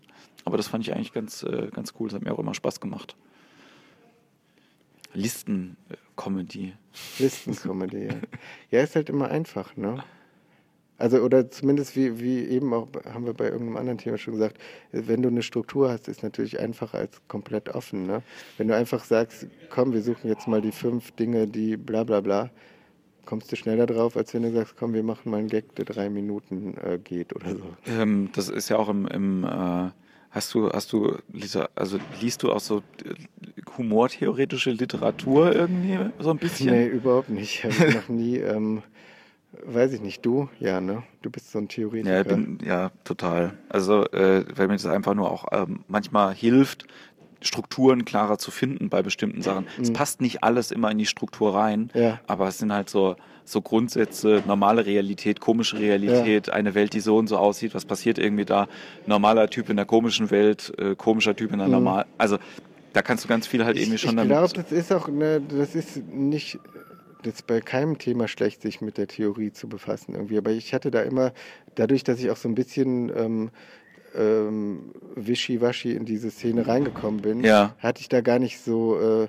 Aber das fand ich eigentlich ganz, äh, ganz cool. Das hat mir auch immer Spaß gemacht. Listen-Comedy. Listen-Comedy, ja. Ja, ist halt immer einfach, ne? Also, oder zumindest wie, wie eben auch, haben wir bei irgendeinem anderen Thema schon gesagt, wenn du eine Struktur hast, ist natürlich einfacher als komplett offen. Ne? Wenn du einfach sagst, komm, wir suchen jetzt mal die fünf Dinge, die bla bla bla, kommst du schneller drauf, als wenn du sagst, komm, wir machen mal einen Gag, der drei Minuten äh, geht oder so. Ähm, das ist ja auch im, im äh, hast du, hast du, Lisa, also liest du auch so äh, humortheoretische Literatur irgendwie so ein bisschen? Nee, überhaupt nicht. Habe ich noch nie. Ähm, Weiß ich nicht, du? Ja, ne? Du bist so ein Theoretiker. Ja, bin, ja total. Also, äh, weil mir das einfach nur auch ähm, manchmal hilft, Strukturen klarer zu finden bei bestimmten Sachen. Mhm. Es passt nicht alles immer in die Struktur rein, ja. aber es sind halt so, so Grundsätze, normale Realität, komische Realität, ja. eine Welt, die so und so aussieht, was passiert irgendwie da, normaler Typ in der komischen Welt, äh, komischer Typ in der mhm. normalen, also da kannst du ganz viel halt irgendwie schon ich damit. Ich glaube, das ist auch, ne, das ist nicht das ist bei keinem Thema schlecht, sich mit der Theorie zu befassen irgendwie. Aber ich hatte da immer, dadurch, dass ich auch so ein bisschen ähm, ähm, wischiwaschi in diese Szene reingekommen bin, ja. hatte ich da gar nicht so äh,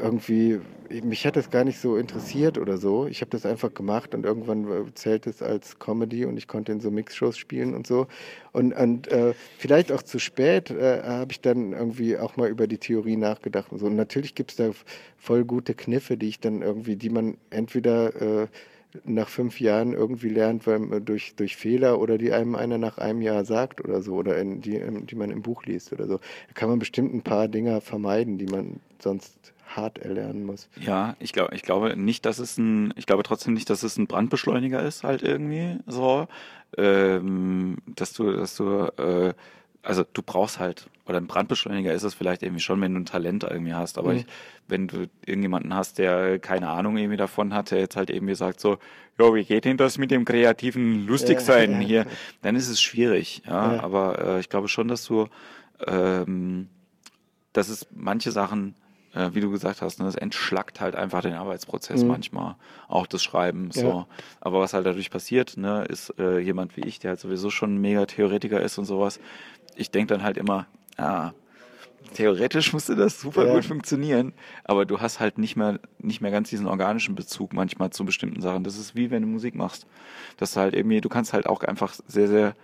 irgendwie, mich hat das gar nicht so interessiert oder so. Ich habe das einfach gemacht und irgendwann äh, zählt es als Comedy und ich konnte in so Mixshows spielen und so. Und, und äh, vielleicht auch zu spät äh, habe ich dann irgendwie auch mal über die Theorie nachgedacht und so. Und natürlich gibt es da voll gute Kniffe, die ich dann irgendwie, die man entweder äh, nach fünf Jahren irgendwie lernt, weil, äh, durch, durch Fehler oder die einem einer nach einem Jahr sagt oder so, oder in, die, die man im Buch liest oder so. Da kann man bestimmt ein paar Dinger vermeiden, die man sonst hart erlernen muss. Ja, ich glaube, ich glaube nicht, dass es ein, ich glaube trotzdem nicht, dass es ein Brandbeschleuniger ist, halt irgendwie so, ähm, dass du, dass du, äh, also du brauchst halt, oder ein Brandbeschleuniger ist es vielleicht irgendwie schon, wenn du ein Talent irgendwie hast, aber mhm. ich, wenn du irgendjemanden hast, der keine Ahnung irgendwie davon hat, der jetzt halt irgendwie sagt so, ja, wie geht denn das mit dem kreativen Lustigsein ja, ja. hier, dann ist es schwierig, ja, ja. aber äh, ich glaube schon, dass du, ähm, dass es manche Sachen äh, wie du gesagt hast, ne, das entschlackt halt einfach den Arbeitsprozess mhm. manchmal, auch das Schreiben. So. Ja. Aber was halt dadurch passiert, ne, ist äh, jemand wie ich, der halt sowieso schon ein mega Theoretiker ist und sowas. Ich denke dann halt immer, ah, theoretisch musste das super ja. gut funktionieren, aber du hast halt nicht mehr, nicht mehr ganz diesen organischen Bezug manchmal zu bestimmten Sachen. Das ist wie wenn du Musik machst. Das halt irgendwie, du kannst halt auch einfach sehr, sehr,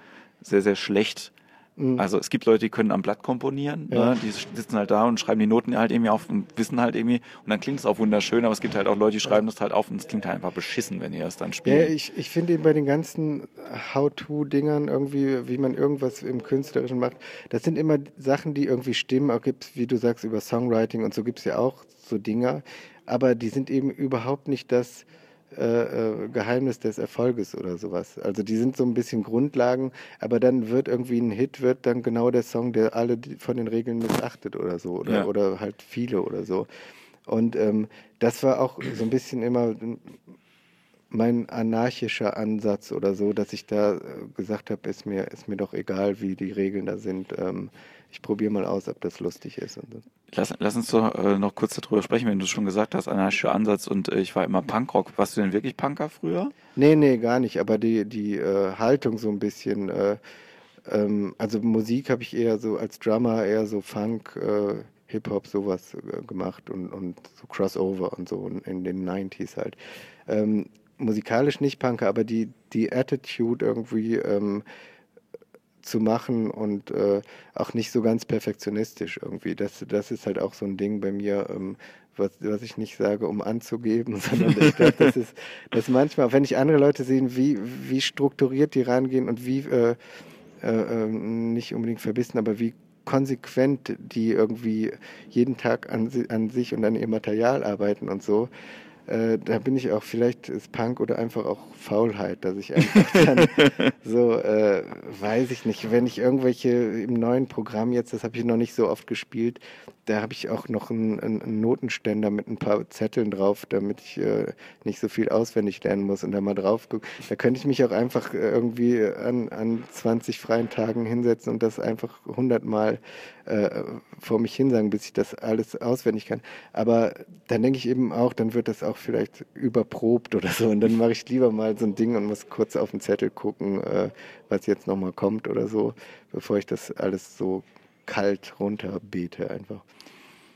sehr, sehr schlecht Mhm. Also es gibt Leute, die können am Blatt komponieren, ja. ne? die sitzen halt da und schreiben die Noten halt irgendwie auf und wissen halt irgendwie und dann klingt es auch wunderschön, aber es gibt halt auch Leute, die schreiben das halt auf und es klingt halt einfach beschissen, wenn die das dann spielen. Ja, ich, ich finde eben bei den ganzen How-To-Dingern irgendwie, wie man irgendwas im Künstlerischen macht, das sind immer Sachen, die irgendwie stimmen, auch gibt es, wie du sagst, über Songwriting und so gibt es ja auch so Dinger, aber die sind eben überhaupt nicht das, äh, äh, Geheimnis des Erfolges oder sowas. Also die sind so ein bisschen Grundlagen, aber dann wird irgendwie ein Hit, wird dann genau der Song, der alle von den Regeln missachtet oder so oder, ja. oder halt viele oder so. Und ähm, das war auch so ein bisschen immer mein anarchischer Ansatz oder so, dass ich da äh, gesagt habe, ist mir, ist mir doch egal, wie die Regeln da sind. Ähm, ich probiere mal aus, ob das lustig ist. Lass, lass uns doch äh, noch kurz darüber sprechen, wenn du schon gesagt hast, anarchischer Ansatz und äh, ich war immer Punkrock. Warst du denn wirklich Punker früher? Nee, nee, gar nicht. Aber die, die äh, Haltung so ein bisschen, äh, ähm, also Musik habe ich eher so als Drummer, eher so Funk, äh, Hip-Hop, sowas äh, gemacht und, und so Crossover und so in den 90s halt. Ähm, musikalisch nicht Punker, aber die, die Attitude irgendwie ähm, zu machen und äh, auch nicht so ganz perfektionistisch irgendwie. Das, das ist halt auch so ein Ding bei mir, ähm, was, was ich nicht sage, um anzugeben, sondern ich glaube, das ist das manchmal, wenn ich andere Leute sehe, wie, wie strukturiert die rangehen und wie äh, äh, ähm, nicht unbedingt verbissen, aber wie konsequent die irgendwie jeden Tag an, an sich und an ihr Material arbeiten und so, äh, da bin ich auch, vielleicht ist Punk oder einfach auch Faulheit, dass ich einfach dann so, äh, weiß ich nicht, wenn ich irgendwelche im neuen Programm jetzt, das habe ich noch nicht so oft gespielt, da habe ich auch noch einen, einen, Notenständer mit ein paar Zetteln drauf, damit ich äh, nicht so viel auswendig lernen muss und da mal drauf gucke. Da könnte ich mich auch einfach äh, irgendwie an, an 20 freien Tagen hinsetzen und das einfach 100 Mal äh, vor mich hinsagen, bis ich das alles auswendig kann. Aber dann denke ich eben auch, dann wird das auch vielleicht überprobt oder so und dann mache ich lieber mal so ein Ding und muss kurz auf den Zettel gucken, äh, was jetzt nochmal kommt oder so, bevor ich das alles so kalt runterbete einfach.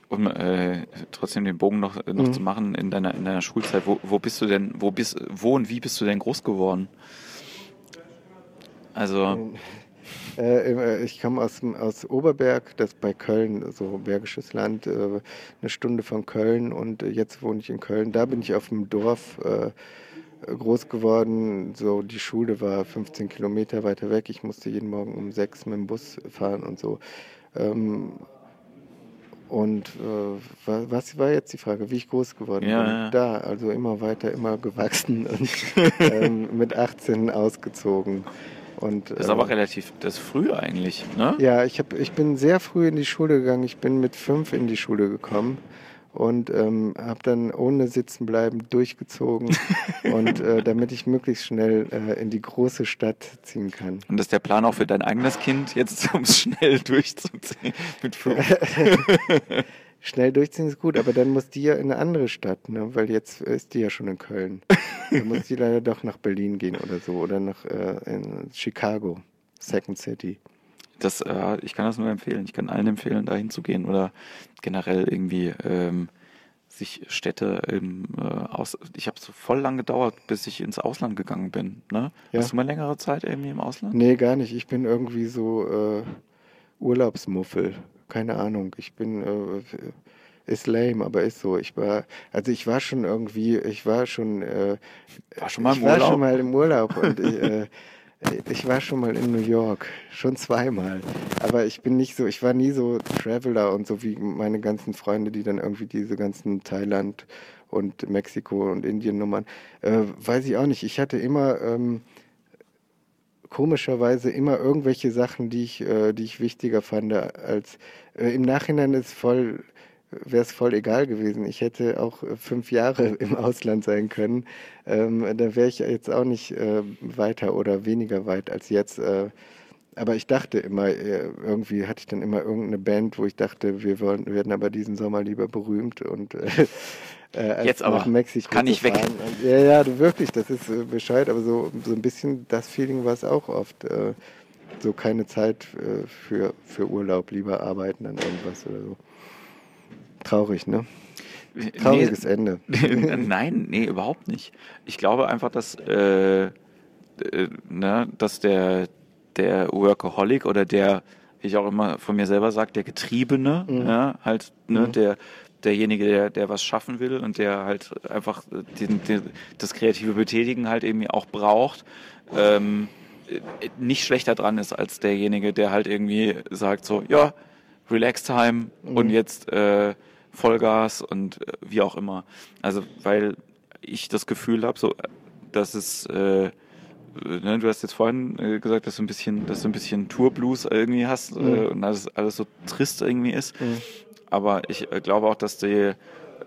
um äh, trotzdem den Bogen noch, noch Mhm. zu machen in deiner, in deiner Schulzeit, wo, wo bist du denn, wo bist, wo und wie bist du denn groß geworden? Also, Äh, äh, ich komme aus, aus Oberberg, das bei Köln, so Bergisches Land, äh, eine Stunde von Köln und jetzt wohne ich in Köln. Da bin ich auf dem Dorf äh, groß geworden. So die Schule war 15 Kilometer weiter weg. Ich musste jeden Morgen um sechs mit dem Bus fahren und so. Ähm, und äh, wa- was war jetzt die Frage, wie ich groß geworden Ja, bin? ja. Da, also immer weiter, immer gewachsen und ähm, mit 18 ausgezogen. Und, das ist äh, aber relativ, das ist früh eigentlich, ne? ja, ich, hab, ich bin sehr früh in die Schule gegangen. Ich bin mit fünf in die Schule gekommen und ähm, habe dann ohne Sitzen bleiben durchgezogen und äh, damit ich möglichst schnell äh, in die große Stadt ziehen kann. Und das ist der Plan auch für dein eigenes Kind, jetzt um es schnell durchzuziehen mit fünf. Schnell durchziehen ist gut, aber dann muss die ja in eine andere Stadt, ne? weil jetzt ist die ja schon in Köln. Dann muss die leider doch nach Berlin gehen oder so oder nach äh, in Chicago, Second City. Das, äh, ich kann das nur empfehlen. Ich kann allen empfehlen, da hinzugehen oder generell irgendwie ähm, sich Städte im äh, aus. Ich habe so voll lang gedauert, bis ich ins Ausland gegangen bin. Ne? Ja. Hast du mal längere Zeit irgendwie im Ausland? Nee, gar nicht. Ich bin irgendwie so äh, Urlaubsmuffel. Keine Ahnung. Ich bin äh, ist lame, aber ist so. Ich war, also ich war schon irgendwie, ich war schon, äh, War schon mal im ich war Urlaub? schon mal im Urlaub und ich, äh, ich war schon mal in New York, schon zweimal. Aber ich bin nicht so, ich war nie so Traveler und so wie meine ganzen Freunde, die dann irgendwie diese ganzen Thailand und Mexiko und Indien Nummern, äh, weiß ich auch nicht. Ich hatte immer ähm, komischerweise immer irgendwelche Sachen, die ich, äh, die ich wichtiger fand als äh, im Nachhinein ist voll wäre es voll egal gewesen. Ich hätte auch fünf Jahre im Ausland sein können. Ähm, da wäre ich jetzt auch nicht äh, weiter oder weniger weit als jetzt. Äh, aber ich dachte immer, äh, irgendwie hatte ich dann immer irgendeine Band, wo ich dachte, wir wollen, werden aber diesen Sommer lieber berühmt und äh, äh, Jetzt aber. Kann ich weg. Und, ja, ja, du wirklich, das ist äh, Bescheid, aber so, so ein bisschen das Feeling war es auch oft. Äh, so keine Zeit äh, für, für Urlaub, lieber arbeiten an irgendwas oder so. Traurig, ne? Trauriges Ende. Nein, nee, überhaupt nicht. Ich glaube einfach, dass, äh, äh, ne, dass der, der Workaholic oder der, wie ich auch immer von mir selber sage, der Getriebene, ja, halt, ne, der, derjenige, der, der was schaffen will und der halt einfach den, den, das kreative Betätigen halt irgendwie auch braucht, ähm, äh, nicht schlechter dran ist als derjenige, der halt irgendwie sagt so, ja, Relax Time und jetzt äh, Vollgas und äh, wie auch immer. Also weil ich das Gefühl habe, so, dass es äh, ne, du hast jetzt vorhin äh, gesagt, dass du ein bisschen, dass du ein bisschen Tourblues irgendwie hast äh, und alles, alles so trist irgendwie ist. Aber ich äh, glaube auch, dass die,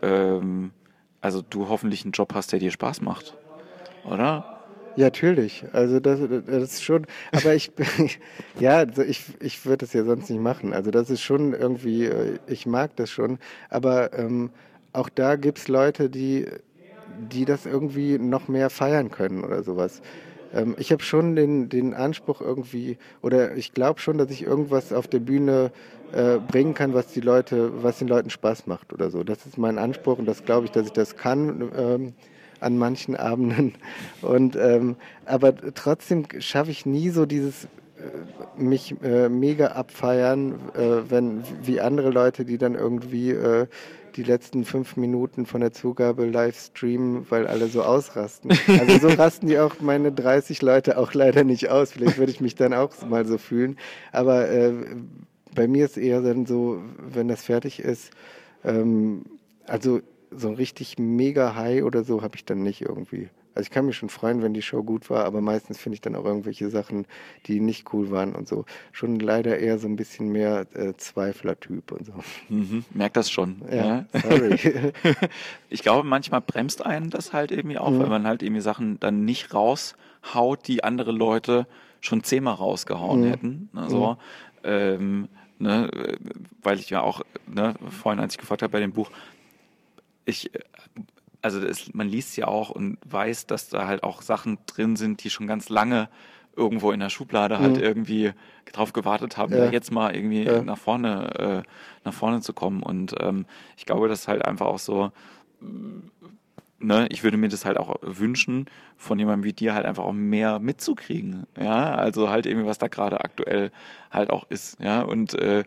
ähm, also du hoffentlich einen Job hast, der dir Spaß macht, oder? Ja, natürlich. Also das, das ist schon, aber ich, ja, also ich, ich würde das ja sonst nicht machen. Also das ist schon irgendwie, äh, ich mag das schon, aber ähm, auch da gibt's Leute, die, die das irgendwie noch mehr feiern können oder sowas. Ähm, ich habe schon den, den Anspruch irgendwie, oder ich glaube schon, dass ich irgendwas auf der Bühne äh, bringen kann, was die Leute, was den Leuten Spaß macht oder so. Das ist mein Anspruch und das glaube ich, dass ich das kann. Ähm, an manchen Abenden. Und ähm, aber trotzdem schaffe ich nie so dieses äh, mich äh, mega abfeiern, äh, wenn wie andere Leute, die dann irgendwie äh, die letzten fünf Minuten von der Zugabe live streamen, weil alle so ausrasten. Also so rasten die auch meine 30 Leute auch leider nicht aus. Vielleicht würde ich mich dann auch mal so fühlen. Aber äh, bei mir ist eher dann so, wenn das fertig ist, ähm, also so ein richtig mega High oder so habe ich dann nicht irgendwie. Also ich kann mich schon freuen, wenn die Show gut war, aber meistens finde ich dann auch irgendwelche Sachen, die nicht cool waren und so. Schon leider eher so ein bisschen mehr äh, Zweifler-Typ und so. Mhm, merk das schon. Ja, sorry. Ich glaube, manchmal bremst einen das halt irgendwie auch, weil man halt irgendwie Sachen dann nicht raushaut, die andere Leute schon zehnmal rausgehauen hätten. Ne, so. ähm, ne, weil ich ja auch, ne, vorhin, als ich gefragt habe bei dem Buch, ich, also das, man liest ja auch und weiß, dass da halt auch Sachen drin sind, die schon ganz lange irgendwo in der Schublade halt Mhm. irgendwie drauf gewartet haben, Ja. jetzt mal irgendwie Ja. nach vorne, äh, nach vorne zu kommen. Und ähm, ich glaube, das ist halt einfach auch so, ne, ich würde mir das halt auch wünschen, von jemandem wie dir halt einfach auch mehr mitzukriegen. Ja, also halt irgendwie, was da gerade aktuell halt auch ist. Ja, und äh,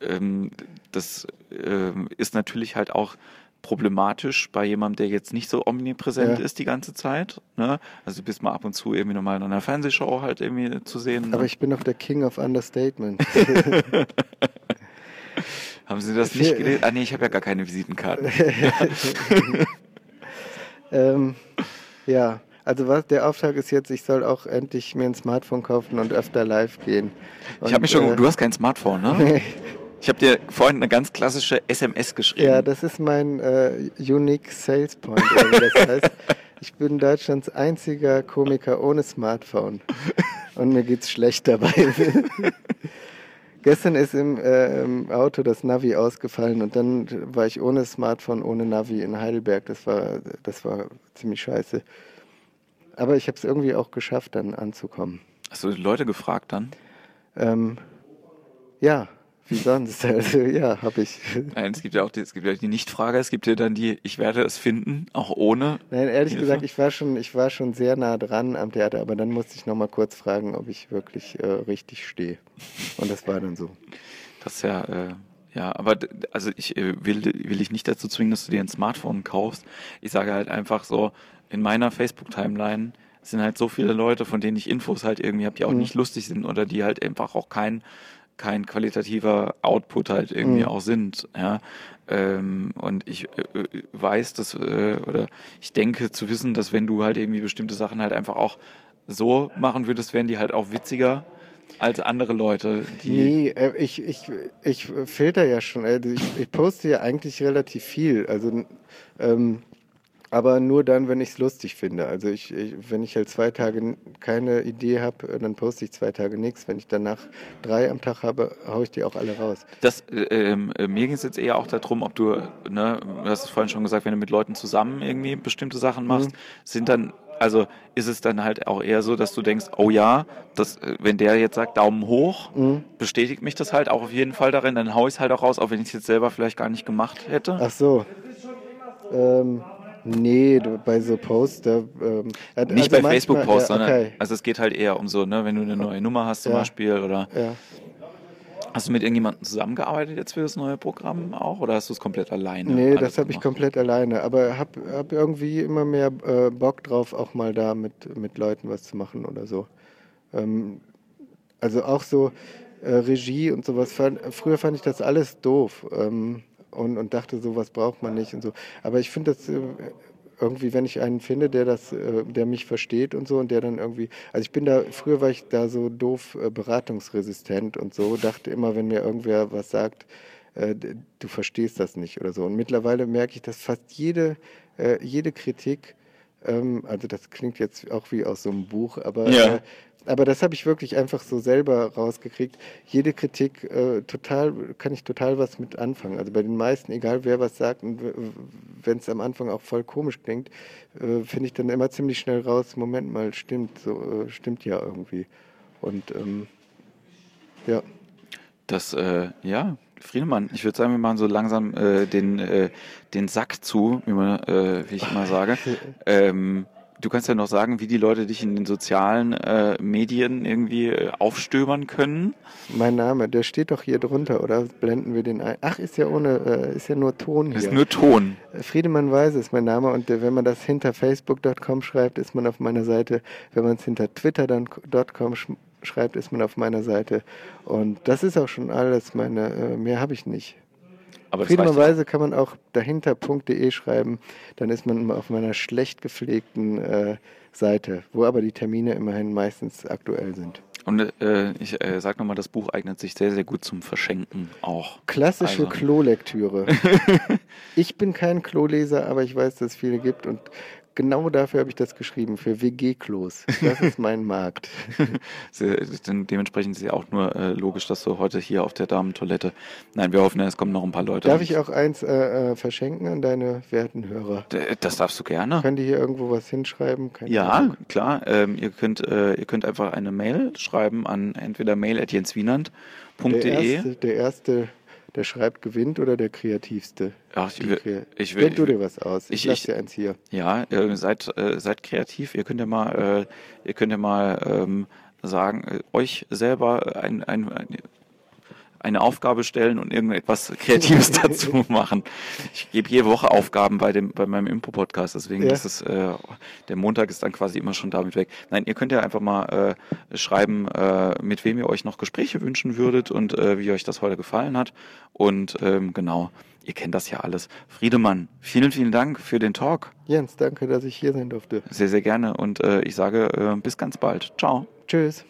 ähm, das ähm, ist natürlich halt auch problematisch bei jemandem, der jetzt nicht so omnipräsent Ja. ist die ganze Zeit. Ne? Also du bist mal ab und zu irgendwie nochmal in einer Fernsehshow halt irgendwie zu sehen. Aber ne? ich bin doch der King of Understatement. Haben Sie das nicht gelesen? Ah nee, ich habe ja gar keine Visitenkarte. ähm, ja, also was der Auftrag ist jetzt, ich soll auch endlich mir ein Smartphone kaufen und öfter live gehen. Ich habe mich schon, äh, du hast kein Smartphone, ne? Ich habe dir vorhin eine ganz klassische SMS geschrieben. Ja, das ist mein äh, Unique Sales Point, das heißt. Ich bin Deutschlands einziger Komiker ohne Smartphone. Und mir geht's schlecht dabei. Gestern ist im, äh, im Auto das Navi ausgefallen und dann war ich ohne Smartphone, ohne Navi in Heidelberg. Das war, das war ziemlich scheiße. Aber ich habe es irgendwie auch geschafft, dann anzukommen. Hast du die Leute gefragt dann? Ähm, ja, wie sonst? Also, ja, habe ich. Nein, es gibt ja auch die, es gibt ja die Nichtfrage, es gibt ja dann die, ich werde es finden, auch ohne. Nein, ehrlich Hilfe? gesagt, ich war schon, ich war schon sehr nah dran am Theater, aber dann musste ich noch mal kurz fragen, ob ich wirklich äh, richtig stehe. Und das war dann so. Das ist ja, äh, ja, aber also ich äh, will, will dich nicht dazu zwingen, dass du dir ein Smartphone kaufst. Ich sage halt einfach so, in meiner Facebook-Timeline sind halt so viele Leute, von denen ich Infos halt irgendwie habe, die auch Mhm. nicht lustig sind oder die halt einfach auch kein kein qualitativer Output halt irgendwie Mhm. auch sind, ja. Ähm, und ich äh, äh, weiß, dass, äh, oder ich denke zu wissen, dass wenn du halt irgendwie bestimmte Sachen halt einfach auch so machen würdest, wären die halt auch witziger als andere Leute, die. Nee, äh, ich, ich, ich filter ja schon. Also ich, ich poste ja eigentlich relativ viel. Also, ähm, aber nur dann, wenn ich es lustig finde. Also ich, ich, wenn ich halt zwei Tage keine Idee habe, dann poste ich zwei Tage nichts. Wenn ich danach drei am Tag habe, haue ich die auch alle raus. Das, äh, ähm, äh, mir ging es jetzt eher auch darum, ob du, ne, du hast es vorhin schon gesagt, wenn du mit Leuten zusammen irgendwie bestimmte Sachen machst, sind dann, also ist es dann halt auch eher so, dass du denkst, oh ja, das, äh, wenn der jetzt sagt Daumen hoch, Mhm. bestätigt mich das halt auch auf jeden Fall darin, dann hau ich es halt auch raus, auch wenn ich es jetzt selber vielleicht gar nicht gemacht hätte. Ach so. Ähm, nee, bei so Posts, da, ähm, äh, nicht also bei Facebook-Posts, ja, sondern okay. also es geht halt eher um so, ne, wenn du eine neue Nummer hast zum Ja. Beispiel oder Ja. hast du mit irgendjemandem zusammengearbeitet jetzt für das neue Programm auch oder hast du es komplett alleine? Nee, das habe ich komplett alleine. Aber hab, hab irgendwie immer mehr äh, Bock drauf, auch mal da mit, mit Leuten was zu machen oder so. Ähm, also auch so äh, Regie und sowas. Fand, früher fand ich das alles doof ähm, und, und dachte, sowas braucht man nicht und so. Aber ich finde das äh, irgendwie, wenn ich einen finde, der das, äh, der mich versteht und so und der dann irgendwie, also ich bin da, früher war ich da so doof äh, beratungsresistent und so, dachte immer, wenn mir irgendwer was sagt, du verstehst das nicht oder so. Und mittlerweile merke ich, dass fast jede, jede Kritik, ähm, also das klingt jetzt auch wie aus so einem Buch, aber, Ja. Aber das habe ich wirklich einfach so selber rausgekriegt. Jede Kritik äh, total, kann ich total was mit anfangen. Also bei den meisten, egal wer was sagt, und wenn es am Anfang auch voll komisch klingt, äh, finde ich dann immer ziemlich schnell raus, Moment mal, stimmt, so äh, stimmt ja irgendwie. Und ähm, ja. Das, äh, ja, Friedemann, ich würde sagen, wir machen so langsam äh, den, äh, den Sack zu, wie, man, wie ich immer sage. ähm, du kannst ja noch sagen, wie die Leute dich in den sozialen äh, Medien irgendwie äh, aufstöbern können. Mein Name, der steht doch hier drunter, oder blenden wir den ein? Ach, ist ja ohne, äh, ist ja nur Ton hier. ist nur Ton. Friedemann Weise ist mein Name und äh, wenn man das hinter facebook.com schreibt, ist man auf meiner Seite. Wenn man es hinter twitter.com sch schreibt, ist man auf meiner Seite. Und das ist auch schon alles. Meine, äh, mehr habe ich nicht. Aber das Friedemann reicht Weise kann man auch dahinter.de schreiben. Dann ist man immer auf meiner schlecht gepflegten äh, Seite, wo aber die Termine immerhin meistens aktuell sind. Und äh, ich äh, sag nochmal, das Buch eignet sich sehr, sehr gut zum Verschenken auch. Klassische Also- Klolektüre. ich bin kein Kloleser, aber ich weiß, dass es viele gibt und genau dafür habe ich das geschrieben, für WG-Klos. Das ist mein Markt. dementsprechend ist ja auch nur äh, logisch, dass du heute hier auf der Damentoilette. Nein, wir hoffen, es kommen noch ein paar Leute. Darf ich auch eins äh, äh verschenken an deine werten Hörer? Das darfst du gerne. Könnt ihr hier irgendwo was hinschreiben? Keine ja, Ahnung. klar. Ähm, ihr, könnt, äh, ihr könnt einfach eine Mail schreiben an entweder mail.jenswienand.de. Der erste, der erste der schreibt, gewinnt oder der kreativste? Ach, ich, will, ich will, Denk du dir was aus. Ich, ich lasse dir eins hier. Ja, äh, seid, äh, seid kreativ. Ihr könnt ja mal, äh, ihr könnt ja mal ähm, sagen, äh, euch selber ein, ein, ein eine Aufgabe stellen und irgendetwas Kreatives dazu machen. Ich gebe jede Woche Aufgaben bei dem bei meinem Info-Podcast, deswegen ja. ist es äh, der Montag ist dann quasi immer schon damit weg. Nein, ihr könnt ja einfach mal äh, schreiben, äh, mit wem ihr euch noch Gespräche wünschen würdet und äh, wie euch das heute gefallen hat. Und ähm, genau, ihr kennt das ja alles. Friedemann, vielen, vielen Dank für den Talk. Jens, danke, dass ich hier sein durfte. Sehr, sehr gerne und äh, ich sage äh, bis ganz bald. Ciao. Tschüss.